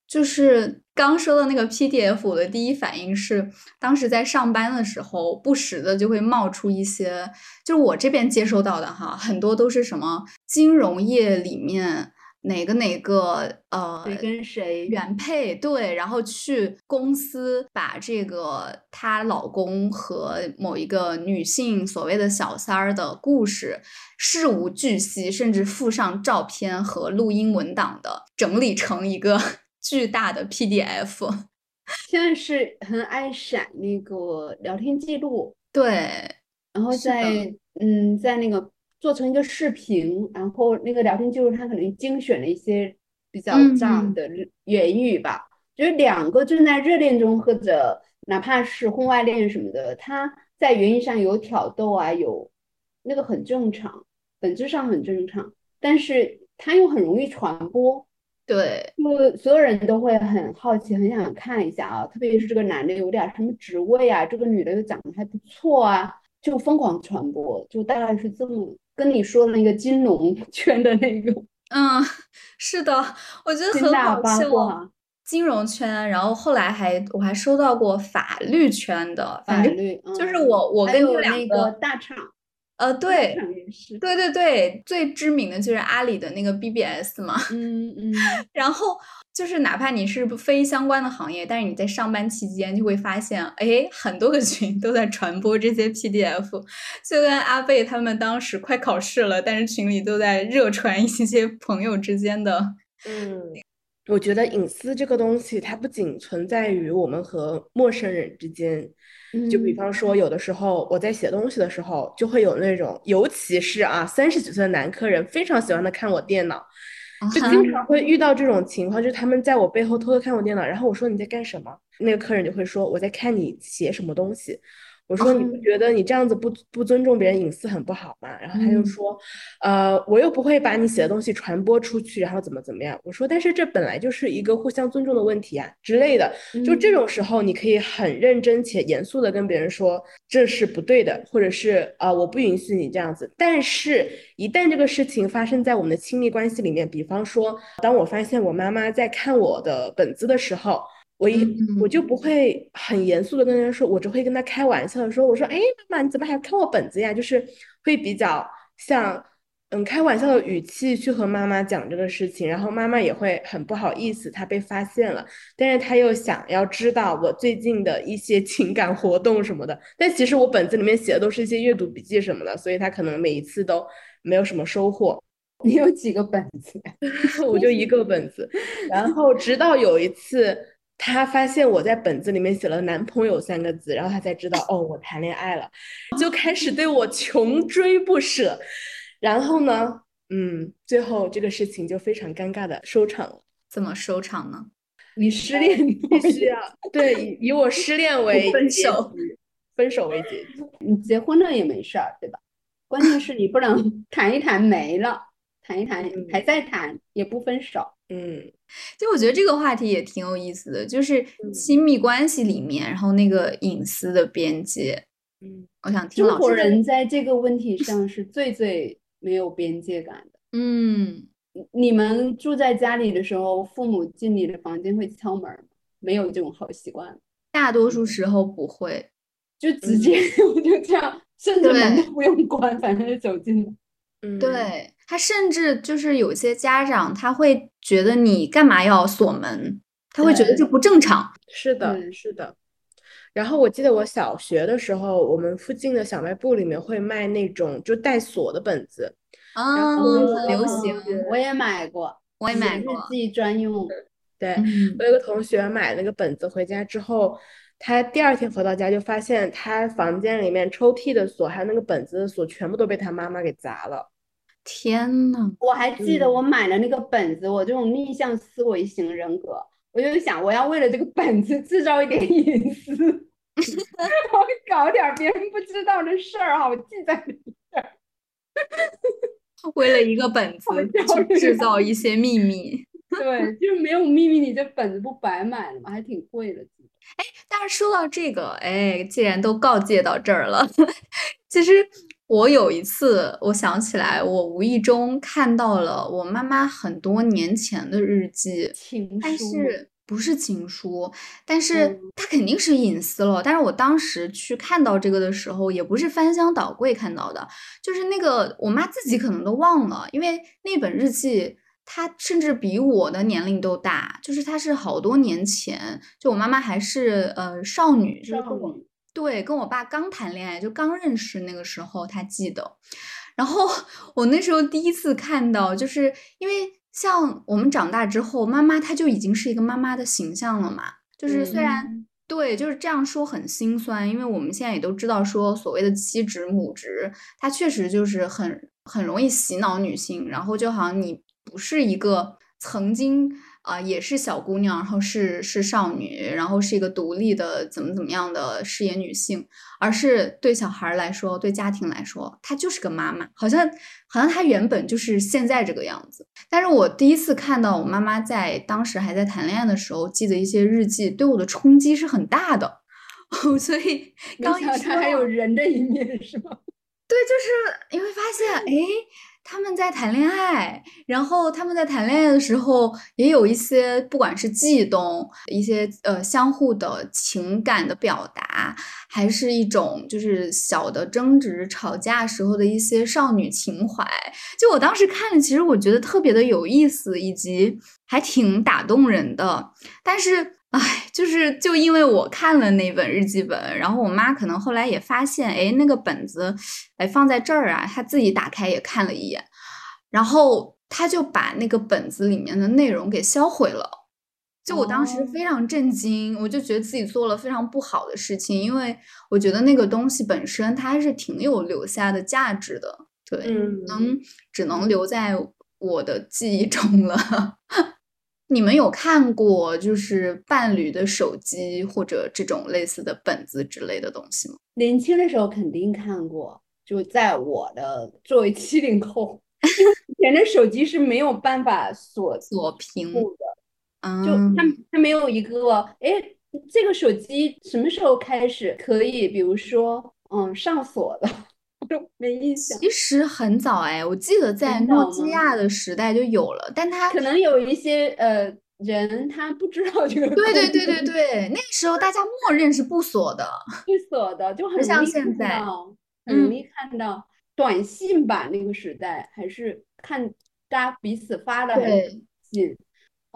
就是刚说的那个 PDF，我的第一反应是，当时在上班的时候，不时的就会冒出一些，就是我这边接收到的哈，很多都是什么金融业里面。哪个哪个呃，跟谁原配对，然后去公司把这个她老公和某一个女性所谓的小三儿的故事事无巨细，甚至附上照片和录音文档的，整理成一个 [laughs] 巨大的 PDF。现在是很爱闪那个聊天记录，对，然后在嗯，在那个。做成一个视频，然后那个聊天记录，他可能精选了一些比较炸的言语吧。就是两个正在热恋中，或者哪怕是婚外恋什么的，他在言语上有挑逗啊，有那个很正常，本质上很正常，但是他又很容易传播。对，就所有人都会很好奇，很想看一下啊，特别是这个男的有点什么职位啊，这个女的又长得还不错啊，就疯狂传播，就大概是这么。跟你说的那个金融 [laughs] 圈的那个，嗯，是的，我觉得很好笑。金融圈，然后后来还我还收到过法律圈的，法律就是我我跟那个大厂，呃，对，也是，对对对，最知名的就是阿里的那个 BBS 嘛。嗯嗯。[laughs] 然后就是哪怕你是非相关的行业，但是你在上班期间就会发现，哎，很多个群都在传播这些 PDF。就跟阿贝他们当时快考试了，但是群里都在热传一些朋友之间的。嗯，我觉得隐私这个东西，它不仅存在于我们和陌生人之间。就比方说，有的时候我在写东西的时候，就会有那种，尤其是啊，三十几岁的男客人非常喜欢的看我电脑，就经常会遇到这种情况，就是他们在我背后偷偷看我电脑，然后我说你在干什么，那个客人就会说我在看你写什么东西。我说你不觉得你这样子不不尊重别人隐私很不好吗？然后他就说，呃，我又不会把你写的东西传播出去，然后怎么怎么样？我说，但是这本来就是一个互相尊重的问题啊之类的。就这种时候，你可以很认真且严肃的跟别人说这是不对的，或者是啊我不允许你这样子。但是，一旦这个事情发生在我们的亲密关系里面，比方说，当我发现我妈妈在看我的本子的时候。我一我就不会很严肃的跟人说，我只会跟他开玩笑的说，我说，哎，妈妈，你怎么还看我本子呀？就是会比较像，嗯，开玩笑的语气去和妈妈讲这个事情，然后妈妈也会很不好意思，她被发现了，但是她又想要知道我最近的一些 [laughs] 情感活动什么的，但其实我本子里面写的都是一些阅读笔记什么的，所以她可能每一次都没有什么收获。[laughs] 你有几个本子？[laughs] 我就一个本子，然后直到有一次。他发现我在本子里面写了“男朋友”三个字，然后他才知道哦，我谈恋爱了，就开始对我穷追不舍。然后呢，嗯，最后这个事情就非常尴尬的收场了。怎么收场呢？你失恋必须要对以我失恋为 [laughs] 分手，分手为结局。你结婚了也没事儿，对吧？关键是你不能 [laughs] 谈一谈没了，谈一谈还在谈也不分手。嗯。就我觉得这个话题也挺有意思的，就是亲密关系里面，然后那个隐私的边界。嗯，我想听中国人在这个问题上是最最没有边界感的。嗯，你们住在家里的时候，父母进你的房间会敲门吗？没有这种好习惯。大多数时候不会，就直接 [laughs] 我就这样，甚至门都不用关，反正就走进了。嗯，对。他甚至就是有些家长，他会觉得你干嘛要锁门？他会觉得这不正常。是的，是的。然后我记得我小学的时候，我们附近的小卖部里面会卖那种就带锁的本子，啊，很流行。我也买过，我也买过，自己专用。对，我有个同学买那个本子回家之后，他第二天回到家就发现他房间里面抽屉的锁还有那个本子的锁全部都被他妈妈给砸了。天呐，我还记得我买了那个本子，我这种逆向思维型人格，我就想我要为了这个本子制造一点隐私，我搞点别人不知道的事儿，好记在里边。[laughs] 为了一个本子去制造一些秘密，对，就是没有秘密，你这本子不白买了吗？还挺贵的。哎，但是说到这个，哎，既然都告诫到这儿了，[laughs] 其实。我有一次，我想起来，我无意中看到了我妈妈很多年前的日记，但是不是情书，但是它肯定是隐私了。但是我当时去看到这个的时候，也不是翻箱倒柜看到的，就是那个我妈自己可能都忘了，因为那本日记它甚至比我的年龄都大，就是它是好多年前，就我妈妈还是呃少女，少女。对，跟我爸刚谈恋爱，就刚认识那个时候，他记得。然后我那时候第一次看到，就是因为像我们长大之后，妈妈她就已经是一个妈妈的形象了嘛。就是虽然对，就是这样说很心酸，因为我们现在也都知道，说所谓的妻职母职，它确实就是很很容易洗脑女性，然后就好像你不是一个曾经。啊，也是小姑娘，然后是是少女，然后是一个独立的怎么怎么样的事业女性，而是对小孩来说，对家庭来说，她就是个妈妈，好像好像她原本就是现在这个样子。但是我第一次看到我妈妈在当时还在谈恋爱的时候记的一些日记，对我的冲击是很大的。哦 [laughs] 所以刚一说还有人的一面是吗？对，就是你会发现，哎。他们在谈恋爱，然后他们在谈恋爱的时候也有一些不管是悸动，一些呃相互的情感的表达，还是一种就是小的争执、吵架时候的一些少女情怀。就我当时看，其实我觉得特别的有意思，以及还挺打动人的。但是。哎，就是就因为我看了那本日记本，然后我妈可能后来也发现，哎，那个本子，哎，放在这儿啊，她自己打开也看了一眼，然后她就把那个本子里面的内容给销毁了。就我当时非常震惊，我就觉得自己做了非常不好的事情，因为我觉得那个东西本身它还是挺有留下的价值的，对，能只能留在我的记忆中了。你们有看过就是伴侣的手机或者这种类似的本子之类的东西吗？年轻的时候肯定看过，就在我的作为七零后，[laughs] 以前的手机是没有办法锁锁屏幕的，就它它没有一个哎，这个手机什么时候开始可以，比如说嗯上锁的，都 [laughs] 没印象。其实很早哎，我记得在诺基亚的时代就有了，但它可能有一些呃人他不知道这个。对对对对对，那个时候大家默认是不锁的，[laughs] 不锁的就很像现在，很容易看到短信吧。那个时代还是看大家彼此发的很近。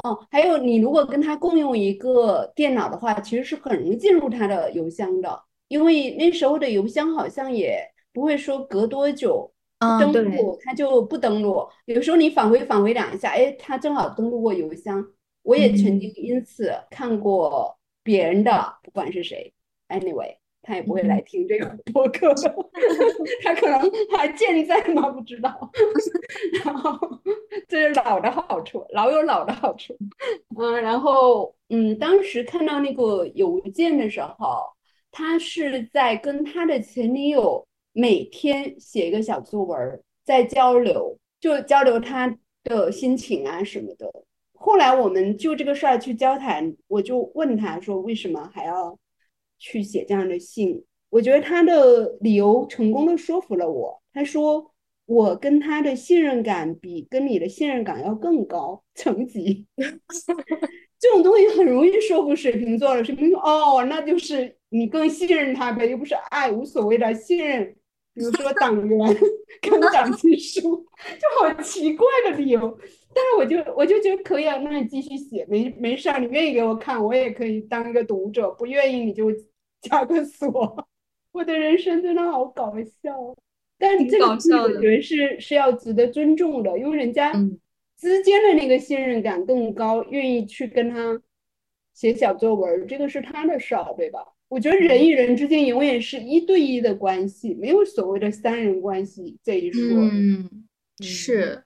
哦，还有你如果跟他共用一个电脑的话，其实是很容易进入他的邮箱的，因为那时候的邮箱好像也。不会说隔多久登录，他就不登录。有时候你返回返回两下，哎，他正好登录过邮箱。我也曾经因此看过别人的，不管是谁，anyway，他也不会来听这个播客，[laughs] 他可能还健在吗？不知道。[laughs] 然后这是老的好处，老有老的好处。嗯，然后嗯，当时看到那个邮件的时候，他是在跟他的前女友。每天写一个小作文，在交流，就交流他的心情啊什么的。后来我们就这个事儿去交谈，我就问他说：“为什么还要去写这样的信？”我觉得他的理由成功的说服了我。他说：“我跟他的信任感比跟你的信任感要更高层级。” [laughs] 这种东西很容易说服水瓶座的。水瓶座哦，那就是你更信任他呗，又不是爱，无所谓的信任。比如说党员跟党 [laughs] 支书，就好奇怪的理由，但是我就我就觉得可以啊，那你继续写，没没事儿，你愿意给我看，我也可以当一个读者，不愿意你就加个锁。我的人生真的好搞笑，但这个我觉得是是要值得尊重的，因为人家之间的那个信任感更高，愿意去跟他写小作文，这个是他的事儿，对吧？我觉得人与人之间永远是一对一的关系，没有所谓的三人关系这一说。嗯，是，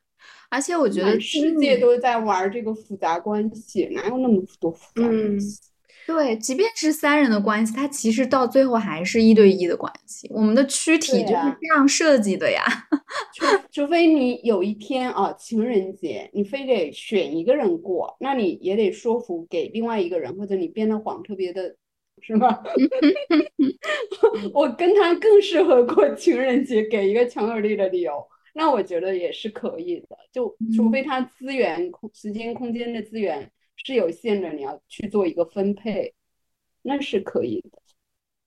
而且我觉得世界都在玩这个复杂关系，哪有那么多复杂关系？对，即便是三人的关系，它其实到最后还是一对一的关系。我们的躯体就是这样设计的呀。[laughs] 除除非你有一天啊，情人节，你非得选一个人过，那你也得说服给另外一个人，或者你编的谎特别的。是吗？[laughs] 我跟他更适合过情人节，给一个强有力的理由，那我觉得也是可以的。就除非他资源、空时间、空间的资源是有限的，你要去做一个分配，那是可以的。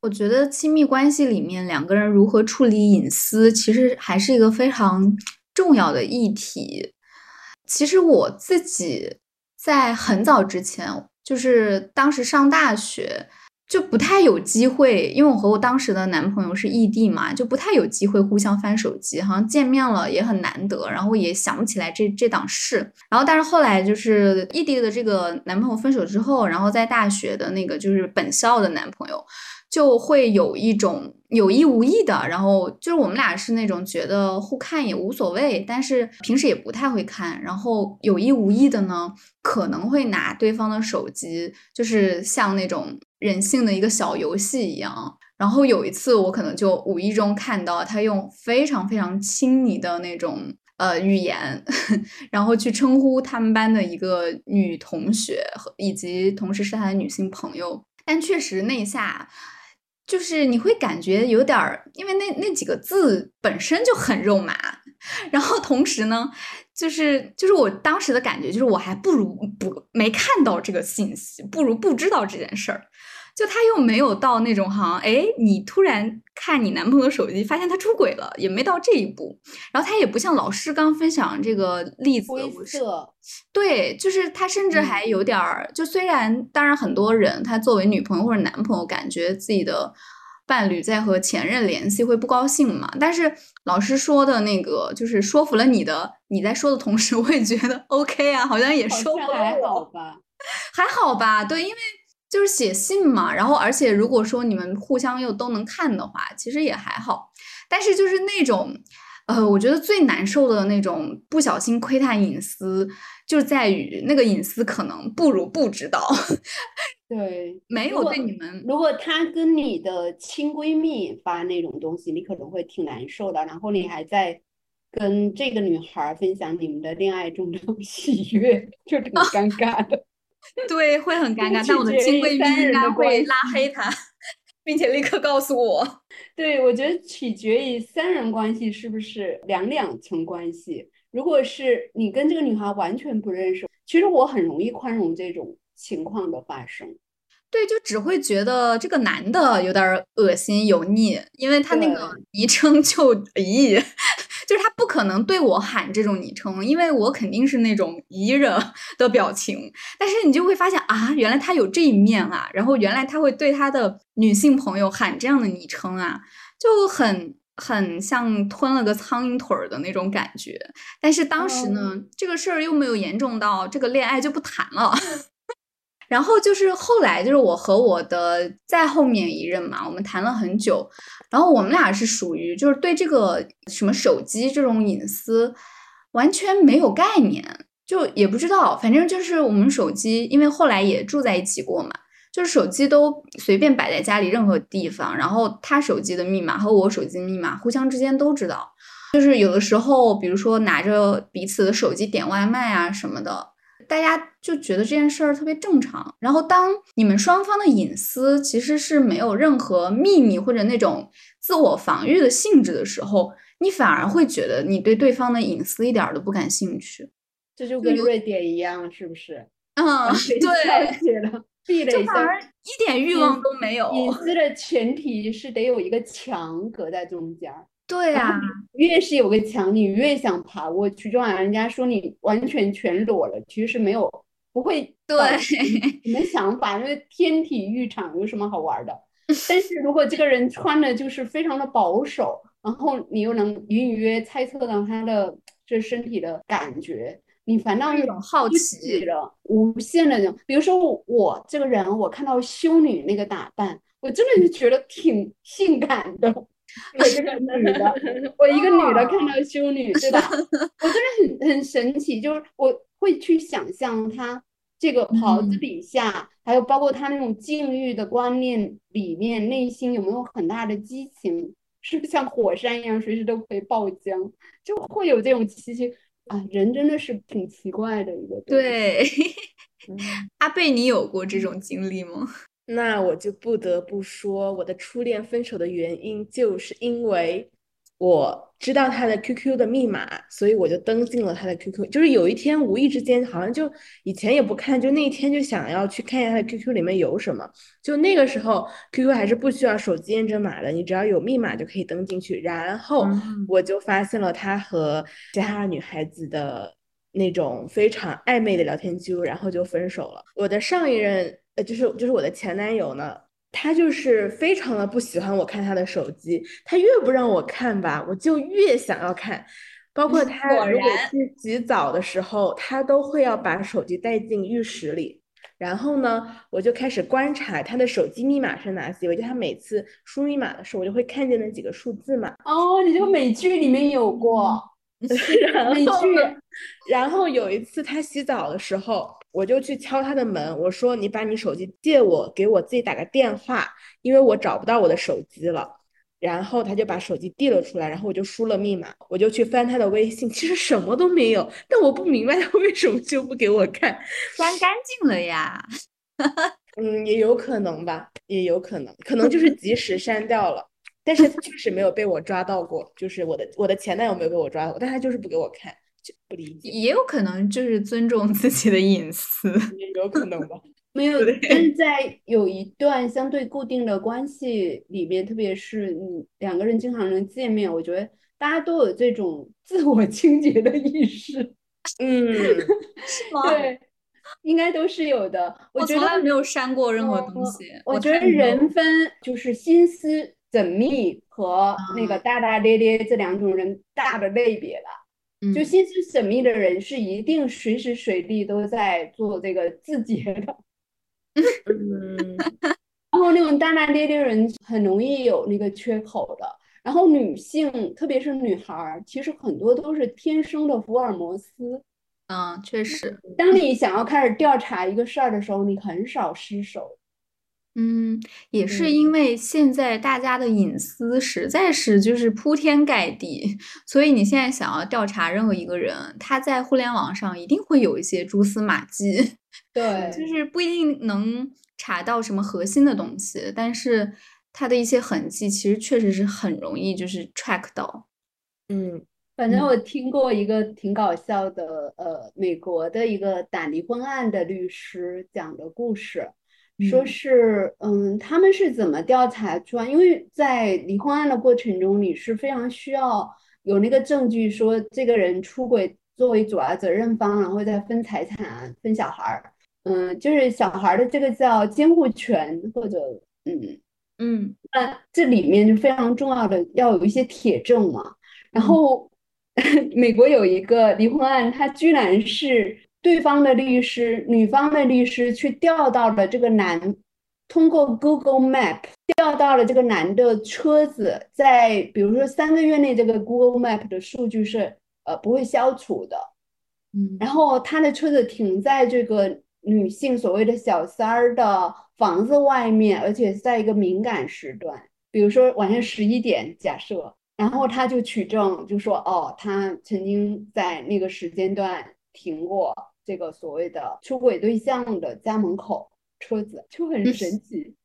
我觉得亲密关系里面两个人如何处理隐私，其实还是一个非常重要的议题。其实我自己在很早之前，就是当时上大学。就不太有机会，因为我和我当时的男朋友是异地嘛，就不太有机会互相翻手机，好像见面了也很难得，然后也想不起来这这档事。然后，但是后来就是异地的这个男朋友分手之后，然后在大学的那个就是本校的男朋友。就会有一种有意无意的，然后就是我们俩是那种觉得互看也无所谓，但是平时也不太会看，然后有意无意的呢，可能会拿对方的手机，就是像那种人性的一个小游戏一样。然后有一次我可能就无意中看到他用非常非常亲昵的那种呃语言，[laughs] 然后去称呼他们班的一个女同学和以及同时是他的女性朋友，但确实那一下。就是你会感觉有点儿，因为那那几个字本身就很肉麻，[laughs] 然后同时呢，就是就是我当时的感觉就是我还不如不没看到这个信息，不如不知道这件事儿。就他又没有到那种好像，哎，你突然看你男朋友手机，发现他出轨了，也没到这一步。然后他也不像老师刚分享这个例子，灰色，对，就是他甚至还有点儿，就虽然当然很多人他作为女朋友或者男朋友，感觉自己的伴侣在和前任联系会不高兴嘛。但是老师说的那个，就是说服了你的，你在说的同时，我也觉得 OK 啊，好像也说服了还好吧，[laughs] 还好吧，对，因为。就是写信嘛，然后而且如果说你们互相又都能看的话，其实也还好。但是就是那种，呃，我觉得最难受的那种不小心窥探隐私，就在于那个隐私可能不如不知道。[laughs] 对，没有对你们。如果他跟你的亲闺蜜发那种东西，你可能会挺难受的。然后你还在跟这个女孩分享你们的恋爱中的 [laughs] 喜悦，就挺尴尬的。[laughs] 对，会很尴尬。但我的金闺蜜应该会拉黑他，并且立刻告诉我。[laughs] 对，我觉得取决于三人关系是不是两两层关系。如果是你跟这个女孩完全不认识，其实我很容易宽容这种情况的发生。对，就只会觉得这个男的有点恶心油腻，因为他那个昵称就 [laughs] 咦。就是他不可能对我喊这种昵称，因为我肯定是那种姨着 [laughs] 的表情。但是你就会发现啊，原来他有这一面啊，然后原来他会对他的女性朋友喊这样的昵称啊，就很很像吞了个苍蝇腿儿的那种感觉。但是当时呢，这个事儿又没有严重到这个恋爱就不谈了。然后就是后来，就是我和我的再后面一任嘛，我们谈了很久。然后我们俩是属于就是对这个什么手机这种隐私完全没有概念，就也不知道。反正就是我们手机，因为后来也住在一起过嘛，就是手机都随便摆在家里任何地方。然后他手机的密码和我手机密码互相之间都知道。就是有的时候，比如说拿着彼此的手机点外卖啊什么的。大家就觉得这件事儿特别正常，然后当你们双方的隐私其实是没有任何秘密或者那种自我防御的性质的时候，你反而会觉得你对对方的隐私一点都不感兴趣。这就跟瑞典一样，是不是？嗯，对，就反而一点欲望都没有。隐私的前提是得有一个墙隔在中间。对呀，越是有个墙，你越想爬过去。就好像人家说，你完全全裸了，其实是没有不会对你 [laughs] 们想法，因为天体浴场有什么好玩的？但是如果这个人穿的就是非常的保守，然后你又能隐隐约猜测到他的这身体的感觉，你反倒一种好奇了，无限的那种。比如说我这个人，我看到修女那个打扮，我真的就觉得挺性感的。[laughs] [laughs] 我一个女的，我一个女的看到修女，对吧？我真的很很神奇，就是我会去想象她这个袍子底下，还有包括她那种禁欲的观念里面，内心有没有很大的激情？是不是像火山一样，随时都可以爆浆？就会有这种奇奇啊，人真的是挺奇怪的一个。对，[laughs] 阿贝，你有过这种经历吗？那我就不得不说，我的初恋分手的原因，就是因为我知道他的 QQ 的密码，所以我就登进了他的 QQ。就是有一天无意之间，好像就以前也不看，就那一天就想要去看一下他的 QQ 里面有什么。就那个时候，QQ 还是不需要手机验证码的，你只要有密码就可以登进去。然后我就发现了他和其他女孩子的那种非常暧昧的聊天记录，然后就分手了。我的上一任。呃，就是就是我的前男友呢，他就是非常的不喜欢我看他的手机，他越不让我看吧，我就越想要看。包括他如果去洗澡的时候，他都会要把手机带进浴室里。然后呢，我就开始观察他的手机密码是哪些，我就他每次输密码的时候，我就会看见那几个数字嘛。哦，你这个美剧里面有过 [laughs] 美剧。然后有一次他洗澡的时候。我就去敲他的门，我说：“你把你手机借我，给我自己打个电话，因为我找不到我的手机了。”然后他就把手机递了出来，然后我就输了密码，我就去翻他的微信，其实什么都没有。但我不明白他为什么就不给我看，翻干净了呀？[laughs] 嗯，也有可能吧，也有可能，可能就是及时删掉了。但是确实没有被我抓到过，就是我的我的前男友没有被我抓到过，但他就是不给我看，就不理解，也有可能就是尊重自己的隐私，也 [laughs] 有可能吧。[laughs] 没有，但是在有一段相对固定的关系里面，特别是你两个人经常能见面，我觉得大家都有这种 [laughs] 自我清洁的意识。嗯，是吗？对，应该都是有的。我觉得从来没有删过任何东西。我觉得人分就是心思缜密和那个大大咧咧这两种人大的类别吧。就心思缜密的人是一定随时随地都在做这个自节的。嗯，[laughs] 然后那种大大咧咧人很容易有那个缺口的。然后女性，特别是女孩儿，其实很多都是天生的福尔摩斯。嗯，确实。当你想要开始调查一个事儿的时候，你很少失手。嗯，也是因为现在大家的隐私实在是就是铺天盖地，所以你现在想要调查任何一个人，他在互联网上一定会有一些蛛丝马迹。[laughs] 对，就是不一定能查到什么核心的东西，但是他的一些痕迹其实确实是很容易就是 track 到。嗯，反正我听过一个挺搞笑的，呃，美国的一个打离婚案的律师讲的故事，说是，嗯，他们是怎么调查出来？因为在离婚案的过程中，你是非常需要有那个证据，说这个人出轨作为主要责任方，然后再分财产、分小孩儿。嗯，就是小孩的这个叫监护权，或者嗯嗯，那这里面就非常重要的要有一些铁证嘛。然后 [laughs] 美国有一个离婚案，它居然是对方的律师，女方的律师去调到了这个男，通过 Google Map 调到了这个男的车子，在比如说三个月内，这个 Google Map 的数据是呃不会消除的。嗯，然后他的车子停在这个。女性所谓的小三儿的房子外面，而且是在一个敏感时段，比如说晚上十一点，假设，然后他就取证，就说哦，他曾经在那个时间段停过这个所谓的出轨对象的家门口车子，就很神奇。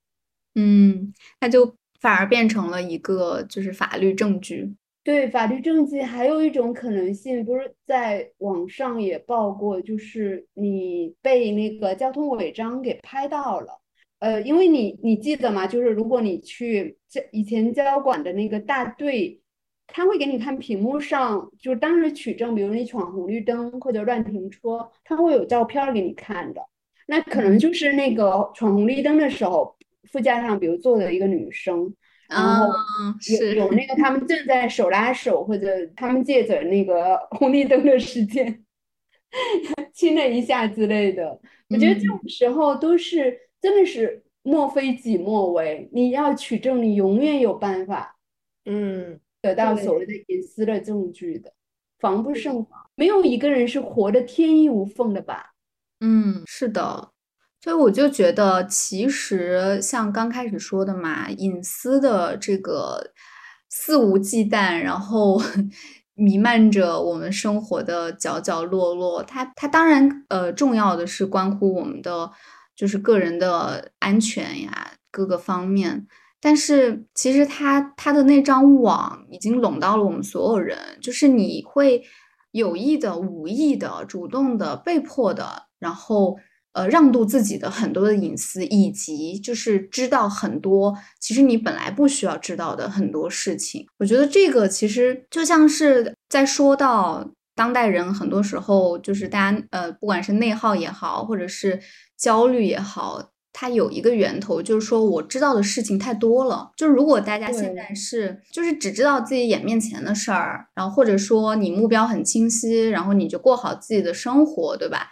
嗯，他就反而变成了一个就是法律证据。对法律证据，还有一种可能性，不是在网上也报过，就是你被那个交通违章给拍到了。呃，因为你你记得吗？就是如果你去交以前交管的那个大队，他会给你看屏幕上，就是当时取证，比如你闯红绿灯或者乱停车，他会有照片给你看的。那可能就是那个闯红绿灯的时候，副驾上比如坐的一个女生。然后有有那个他们正在手拉手，或者他们借着那个 [laughs] 红绿灯的时间 [laughs] 亲了一下之类的。我觉得这种时候都是真的是莫非己莫为，你要取证，你永远有办法，嗯，得到所谓的隐私的证据的，防不胜防。没有一个人是活得天衣无缝的吧？嗯，是的。所以我就觉得，其实像刚开始说的嘛，隐私的这个肆无忌惮，然后 [laughs] 弥漫着我们生活的角角落落。它它当然呃重要的是关乎我们的就是个人的安全呀，各个方面。但是其实它它的那张网已经笼到了我们所有人，就是你会有意的、无意的、主动的、被迫的，然后。呃，让渡自己的很多的隐私，以及就是知道很多其实你本来不需要知道的很多事情。我觉得这个其实就像是在说到当代人，很多时候就是大家呃，不管是内耗也好，或者是焦虑也好，它有一个源头，就是说我知道的事情太多了。就如果大家现在是就是只知道自己眼面前的事儿，然后或者说你目标很清晰，然后你就过好自己的生活，对吧？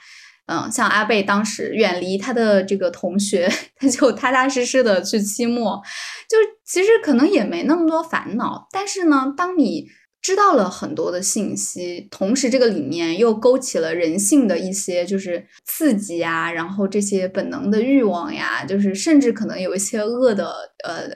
嗯，像阿贝当时远离他的这个同学，[laughs] 他就踏踏实实的去期末，就其实可能也没那么多烦恼。但是呢，当你知道了很多的信息，同时这个里面又勾起了人性的一些就是刺激啊，然后这些本能的欲望呀，就是甚至可能有一些恶的呃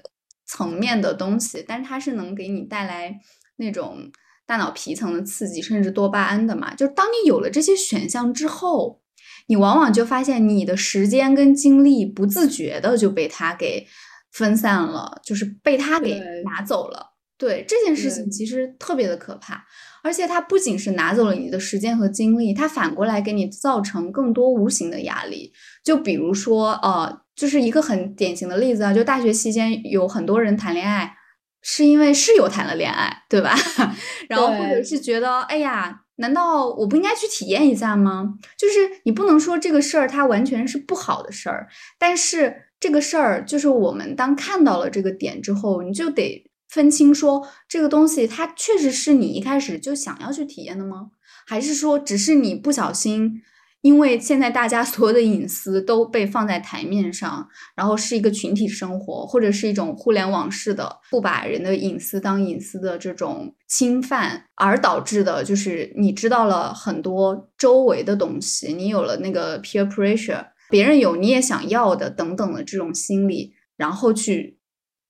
层面的东西，但是它是能给你带来那种大脑皮层的刺激，甚至多巴胺的嘛。就是当你有了这些选项之后。你往往就发现，你的时间跟精力不自觉的就被它给分散了，就是被它给拿走了。对这件事情其实特别的可怕，而且它不仅是拿走了你的时间和精力，它反过来给你造成更多无形的压力。就比如说，呃，就是一个很典型的例子啊，就大学期间有很多人谈恋爱，是因为室友谈了恋爱，对吧？[laughs] 然后或者是觉得，哎呀，难道我不应该去体验一下吗？就是你不能说这个事儿它完全是不好的事儿，但是这个事儿就是我们当看到了这个点之后，你就得分清说这个东西它确实是你一开始就想要去体验的吗？还是说只是你不小心？因为现在大家 [laughs] 所有的隐私都被放在台面上，然后是一个群体生活，或者是一种互联网式的不把人的隐私当隐私的这种侵犯，而导致的就是你知道了很多周围的东西，你有了那个 peer pressure，别人有你也想要的等等的这种心理，然后去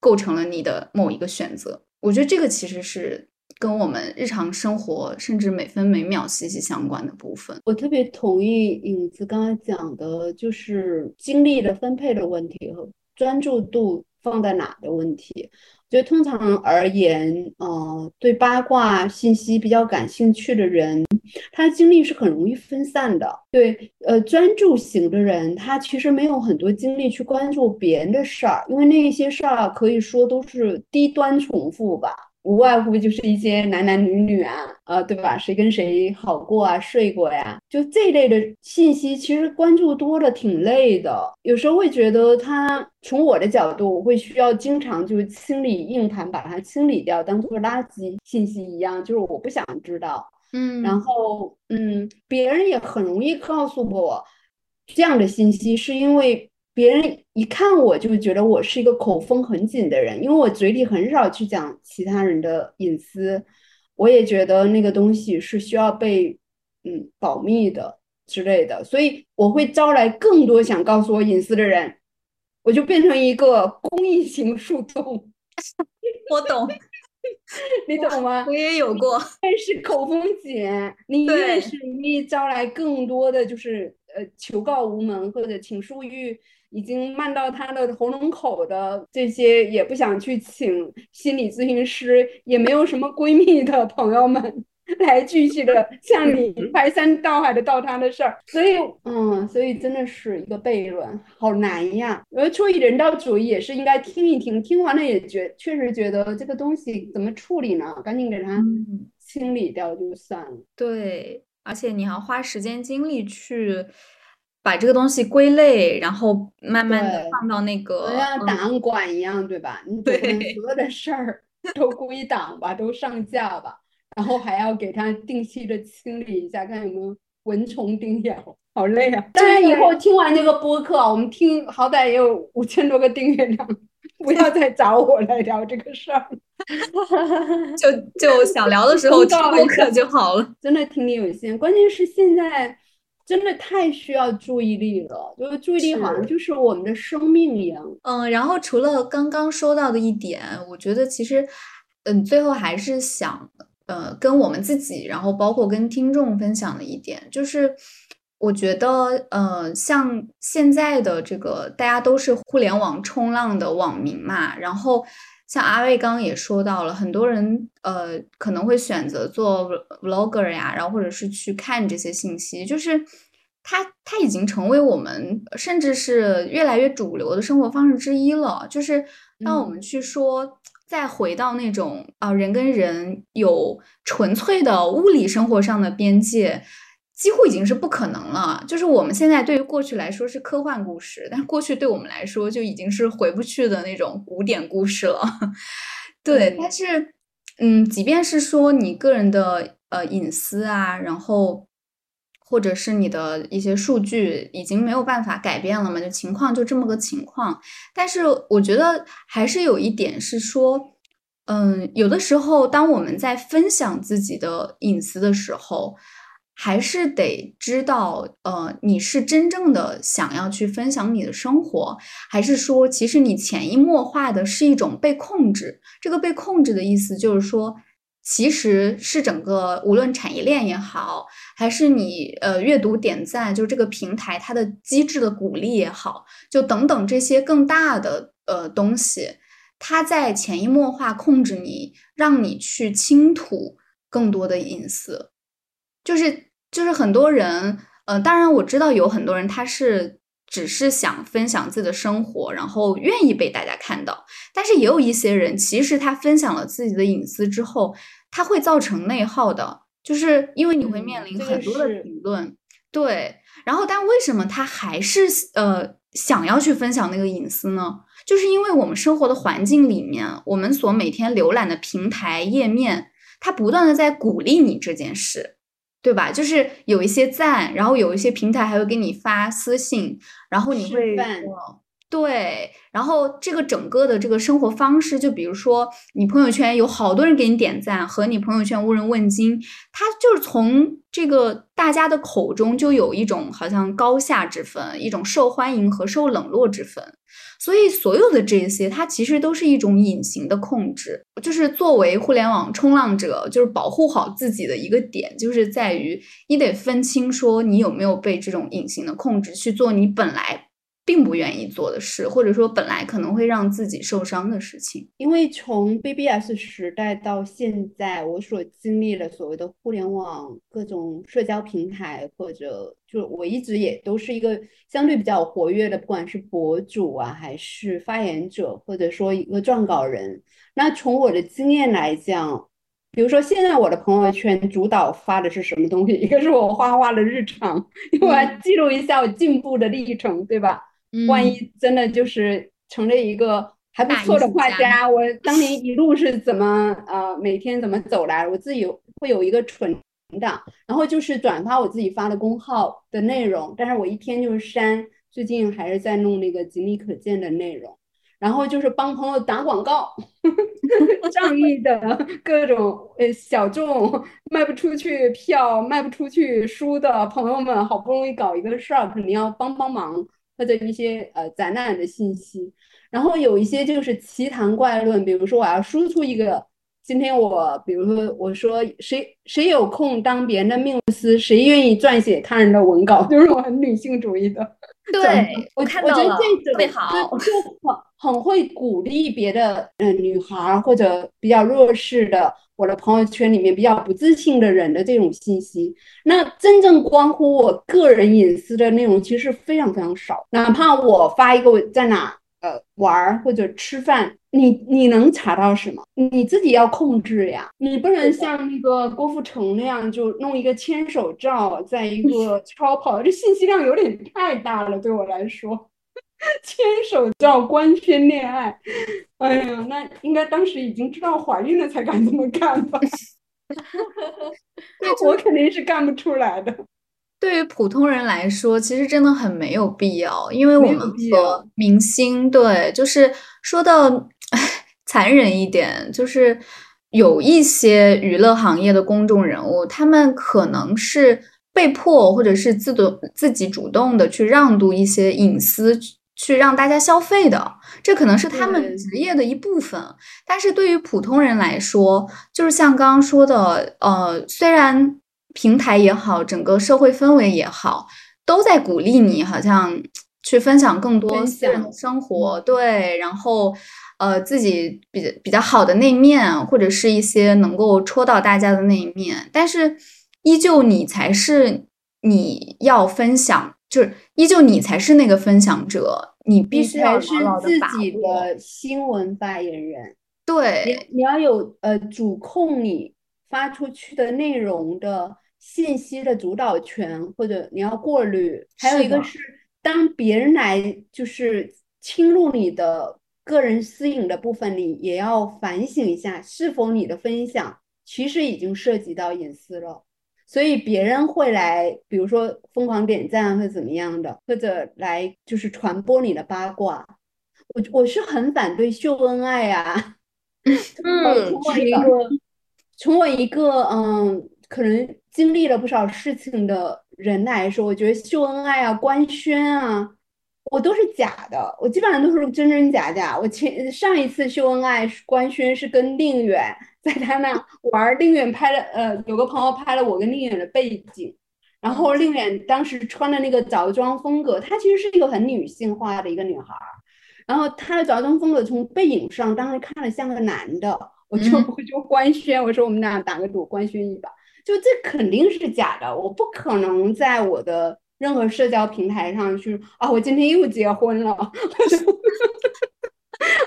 构成了你的某一个选择。我觉得这个其实是跟我们日常生活甚至每分每秒息息相关的部分。我特别同意影子刚才讲的，就是精力的分配的问题和专注度放在哪的问题。就通常而言，呃，对八卦信息比较感兴趣的人，他的精力是很容易分散的。对，呃，专注型的人，他其实没有很多精力去关注别人的事儿，因为那些事儿可以说都是低端重复吧。无外乎就是一些男男女女啊，呃，对吧？谁跟谁好过啊，睡过呀，就这类的信息，其实关注多了挺累的。有时候会觉得他从我的角度，我会需要经常就是清理硬盘，把它清理掉，当做垃圾信息一样，就是我不想知道。嗯然后，嗯，别人也很容易告诉我这样的信息，是因为别人一看我就觉得我是一个口风很紧的人，因为我嘴里很少去讲其他人的隐私，我也觉得那个东西是需要被嗯保密的之类的，所以我会招来更多想告诉我隐私的人，我就变成一个公益型树洞，[laughs] 我懂，你懂吗？我也有过。但是口风紧，你越是容易招来更多的就是呃求告无门或者请诉欲已经漫到他的喉咙口的这些也不想去请心理咨询师，也没有什么闺蜜的朋友们 [laughs] 来继续的向你排山倒海的倒他的事儿，所以嗯，所以真的是一个悖论，好难呀。而出于人道主义也是应该听一听，听完了也觉确实觉得这个东西怎么处理呢？赶紧给它嗯，清理掉就算了。对，而且你要花时间精力去把这个东西归类，然后慢慢的放到那个就像嗯档案馆一样，对吧？你对所有的事儿 [laughs] 都归档吧，都上架吧，然后还要给它定期的清理一下，看有没有蚊虫叮咬，好累啊！当然，以后听完这个播客，我们听好歹也有五千多个订阅量，不要再找我来聊这个事儿，[laughs] 就就想聊的时候听播客就好了。真的听力有限。关键是现在真的太需要注意力了，就是注意力好像就是我们的生命一样。嗯，然后除了刚刚说到的一点，我觉得其实，嗯，最后还是想，呃，跟我们自己，然后包括跟听众分享的一点，就是我觉得，呃，像现在的这个大家都是互联网冲浪的网民嘛，然后像阿卫刚刚也说到了，很多人呃可能会选择做 vlogger 呀，然后或者是去看这些信息，就是。它它已经成为我们甚至是越来越主流的生活方式之一了。就是当我们嗯去说，再回到那种啊、人跟人有纯粹的物理生活上的边界，几乎已经是不可能了。就是我们现在对于过去来说是科幻故事，但过去对我们来说就已经是回不去的那种古典故事了。[laughs] 对，对但是嗯，即便是说你个人的呃隐私啊，然后或者是你的一些数据已经没有办法改变了嘛，就情况就这么个情况。但是我觉得还是有一点是说，嗯，有的时候当我们在分享自己的隐私的时候，还是得知道，呃，你是真正的想要去分享你的生活，还是说，其实你潜移默化的是一种被控制？这个被控制的意思就是说，其实是整个无论产业链也好，还是你呃阅读点赞，就这个平台它的机制的鼓励也好，就等等这些更大的呃东西，它在潜移默化控制你，让你去倾吐更多的隐私。就是就是很多人，呃，当然我知道有很多人他是只是想分享自己的生活，然后愿意被大家看到。但是也有一些人，其实他分享了自己的隐私之后，他会造成内耗的，就是因为你会面临很多的评论。对，然后但为什么他还是呃想要去分享那个隐私呢？就是因为我们生活的环境里面，我们所每天浏览的平台页面，它不断的在鼓励你这件事。对吧？就是有一些赞，然后有一些平台还会给你发私信，然后你会对，然后这个整个的这个生活方式，就比如说你朋友圈有好多人给你点赞，和你朋友圈无人问津，它就是从这个大家的口中就有一种好像高下之分，一种受欢迎和受冷落之分。所以，所有的这些，它其实都是一种隐形的控制。就是作为互联网冲浪者，就是保护好自己的一个点，就是在于你得分清，说你有没有被这种隐形的控制去做你本来。并不愿意做的事，或者说本来可能会让自己受伤的事情。因为从 BBS 时代到现在，我所经历了所谓的互联网各种社交平台，或者就我一直也都是一个相对比较活跃的，不管是博主啊，还是发言者，或者说一个撰稿人。那从我的经验来讲，比如说现在我的朋友圈主导发的是什么东西？[laughs] 一个是我画画的日常，因为我要记录一下我进步的历程，对吧？万一真的就是成了一个还不错的画家，我当年 [laughs] 一路是怎么呃每天怎么走来，我自己会有一个存档，然后就是转发我自己发的公号的内容，但是我一天就是删。最近还是在弄那个仅你可见的内容，然后就是帮朋友打广告，[laughs] 仗义的各种呃小众卖不出去票、卖不出去书的朋友们，好不容易搞一个事儿，肯定要帮帮忙。或者一些呃展览的信息，然后有一些就是奇谈怪论，比如说我要输出一个，今天我比如说我说谁谁有空当别人的命司，谁愿意撰写他人的文稿，[laughs] 就是我很女性主义的。对，我看到了，特别好，就很很会鼓励别的嗯女孩或者比较弱势的。我的朋友圈里面比较不自信的人的这种信息，那真正关乎我个人隐私的内容其实非常非常少。哪怕我发一个我在哪呃玩或者吃饭，你你能查到什么？你自己要控制呀，你不能像那个郭富城那样就弄一个牵手照，在一个 [laughs] 超跑，这信息量有点太大了，对我来说。牵手照官宣恋爱，哎呀，那应该当时已经知道怀孕了才敢这么干吧？[laughs] [laughs] 那我肯定是干不出来的。对于普通人来说，其实真的很没有必要，因为我们和明星，对，就是说到 [laughs] 残忍一点，就是有一些娱乐行业的公众人物，他们可能是被迫或者是自动自己主动的去让渡一些隐私。去让大家消费的，这可能是他们职业的一部分。但是对于普通人来说，就是像刚刚说的，呃，虽然平台也好，整个社会氛围也好，都在鼓励你，好像去分享更多私人的生活，对，然后呃自己比比较好的那面，或者是一些能够戳到大家的那一面，但是依旧你才是你要分享，就是依旧你才是那个分享者。你必须要是自己的新闻发言人，对，你要有呃主控你发出去的内容的信息的主导权，或者你要过滤。还有一个是，当别人来就是侵入你的个人私隐的部分，你也要反省一下，是否你的分享其实已经涉及到隐私了。所以别人会来，比如说疯狂点赞或者怎么样的，或者来就是传播你的八卦。我我是很反对秀恩爱呀。[laughs] 嗯，从我一个从我一个嗯，可能经历了不少事情的人来说，我觉得秀恩爱啊、官宣啊，我都是假的。我基本上都是真真假假。我前上一次秀恩爱官宣是跟宁远。在他那玩，令远拍了，呃，有个朋友拍了我跟令远的背景，然后令远当时穿的那个着装风格，她其实是一个很女性化的一个女孩，然后她的着装风格从背影上当时看了像个男的，我就嗯我就官宣，我说我们俩打个赌，官宣一把，就这肯定是假的，我不可能在我的任何社交平台上去啊，我今天又结婚了，[laughs]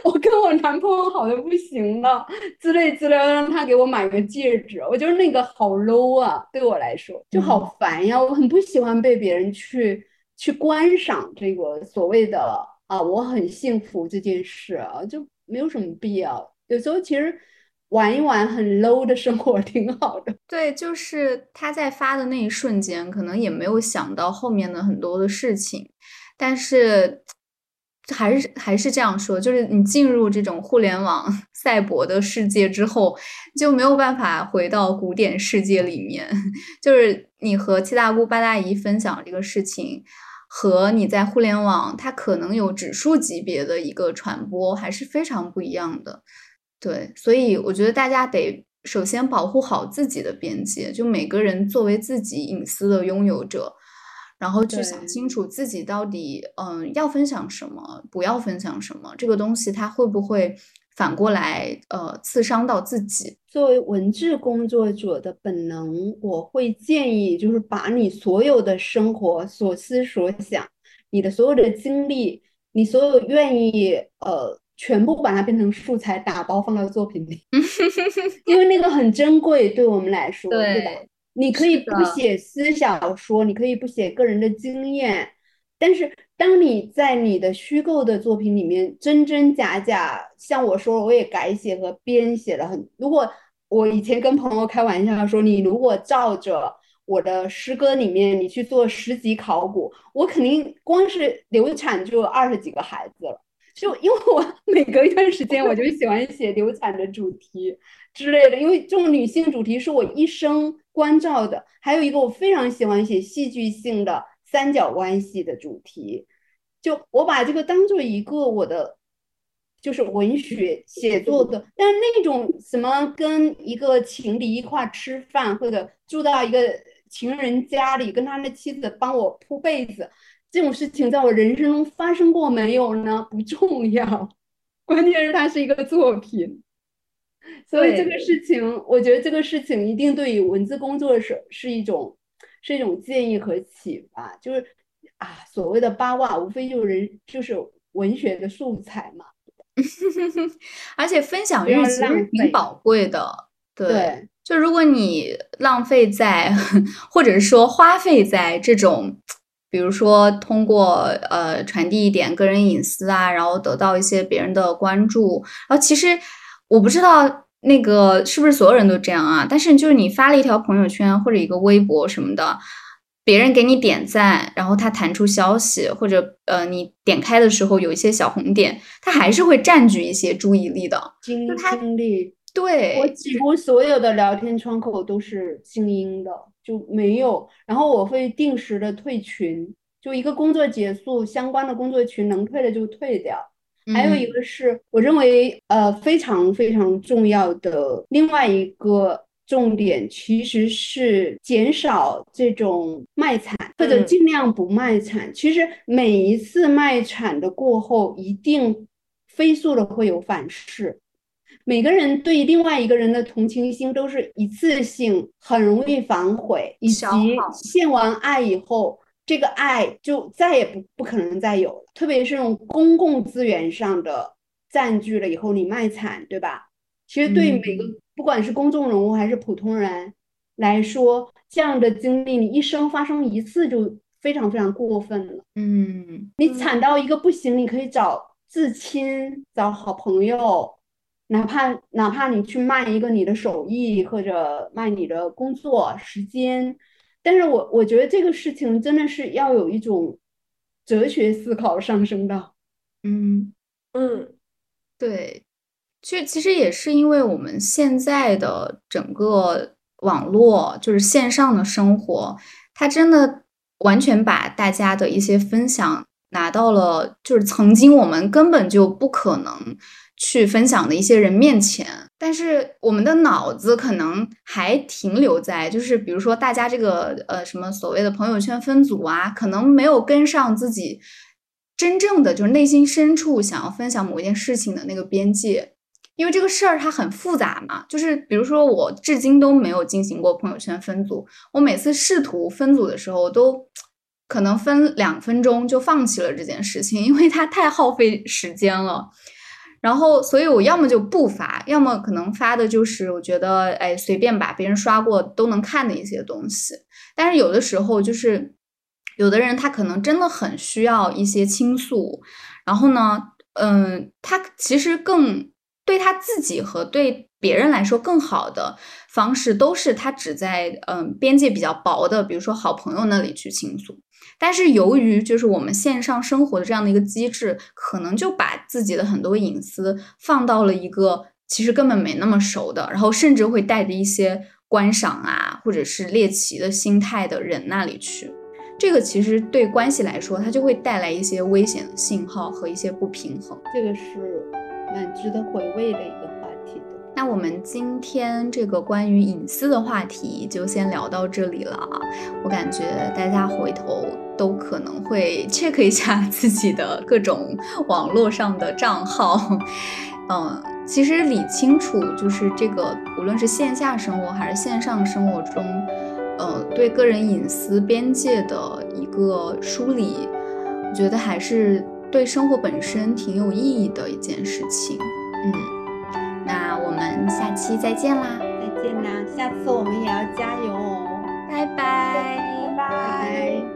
我跟我男朋友好的不行了，之类之类，让他给我买个戒指，我觉得那个好 low 啊，对我来说就好烦呀，我很不喜欢被别人去去观赏这个所谓的啊我很幸福这件事啊，就没有什么必要。有时候其实玩一玩很 low 的生活 [laughs] 挺好的。对，就是他在发的那一瞬间，可能也没有想到后面的很多的事情，但是还是还是这样说，就是你进入这种互联网 [laughs] 赛博的世界之后，就没有办法回到古典世界里面。[laughs] 就是你和七大姑八大姨分享这个事情，和你在互联网它可能有指数级别的一个传播，还是非常不一样的。对，所以我觉得大家得首先保护好自己的边界，就每个人作为自己隐私的拥有者，然后去想清楚自己到底嗯要分享什么，不要分享什么，这个东西它会不会反过来呃刺伤到自己？作为文字工作者的本能，我会建议就是把你所有的生活所思所想，你的所有的经历，你所有愿意呃全部把它变成素材，打包放到作品里，[laughs] 因为那个很珍贵，对我们来说，对吧？你可以不写私小说，你可以不写个人的经验，但是当你在你的虚构的作品里面真真假假，像我说，我也改写和编写了很。如果我以前跟朋友开玩笑说，你如果照着我的诗歌里面你去做十级考古，我肯定光是流产就有二十几个孩子了。就因为我每隔一段时间我就喜欢写流产的主题之类的，因为这种女性主题是我一生关照的。还有一个我非常喜欢写戏剧性的三角关系的主题，就我把这个当做一个我的就是文学写作的，但是那种什么跟一个情敌一块吃饭，或者住到一个情人家里，跟他的妻子帮我铺被子。这种事情在我人生中发生过没有呢？不重要，关键是它是一个作品。所以这个事情，我觉得这个事情一定对于文字工作者是一种是一种建议和启发。就是啊，所谓的八卦，无非就是人就是文学的素材嘛。[laughs] 而且分享欲其实挺宝贵的，对。对就如果你浪费在，[laughs] 或者是说花费在这种，比如说通过呃传递一点个人隐私啊，然后得到一些别人的关注，然后其实我不知道那个是不是所有人都这样啊，但是就是你发了一条朋友圈或者一个微博什么的，别人给你点赞，然后他弹出消息，或者呃你点开的时候有一些小红点，他还是会占据一些注意力的。经就它经历，对，我几乎所有的聊天窗口都是静音的，就没有。然后我会定时的退群，就一个工作结束，相关的工作群能退的就退掉。还有一嗯个是我认为呃非常非常重要的另外一个重点，其实是减少这种卖惨，或者嗯尽量不卖惨。其实每一次卖惨的过后，一定飞速的会有反噬。每个人对另外一个人的同情心都是一次性，很容易反悔，以及献完爱以后，这个爱就再也不不可能再有了。特别是这种公共资源上的占据了以后，你卖惨，对吧？其实对每个嗯不管是公众人物还是普通人来说，这样的经历你一生发生一次就非常非常过分了。嗯你惨到一个不行，你可以找至亲，找好朋友，哪怕哪怕你去卖一个你的手艺或者卖你的工作时间，但是我我觉得这个事情真的是要有一种哲学思考上升到，嗯。嗯对，其实其实也是因为我们现在的整个网络，就是线上的生活，它真的完全把大家的一些分享拿到了，就是曾经我们根本就不可能去分享的一些人面前。但是我们的脑子可能还停留在，就是比如说大家这个呃什么所谓的朋友圈分组啊，可能没有跟上自己真正的就是内心深处想要分享某一件事情的那个边界。因为这个事儿它很复杂嘛，就是比如说我至今都没有进行过朋友圈分组，我每次试图分组的时候都可能分两分钟就放弃了这件事情，因为它太耗费时间了。然后，所以我要么就不发，要么可能发的就是我觉得哎随便把别人刷过都能看的一些东西。但是有的时候就是有的人他可能真的很需要一些倾诉，然后呢，嗯，他其实更。对他自己和对别人来说更好的方式，都是他只在嗯边界比较薄的，比如说好朋友那里去倾诉。但是由于就是我们线上生活的这样的一个机制，可能就把自己的很多隐私放到了一个其实根本没那么熟的，然后甚至会带着一些观赏啊或者是猎奇的心态的人那里去。这个其实对关系来说，它就会带来一些危险的信号和一些不平衡。这个是。蛮值得回味的。那我们今天这个关于隐私的话题就先聊到这里了啊。我感觉大家回头都可能会 [laughs] check 一下自己的各种网络上的账号。嗯，其实理清楚就是这个，无论是线下生活还是线上生活中，呃，对个人隐私边界的一个梳理，我觉得还是。对生活本身挺有意义的一件事情，嗯，那我们下期再见啦，再见啦，下次我们也要加油哦，拜拜，拜拜。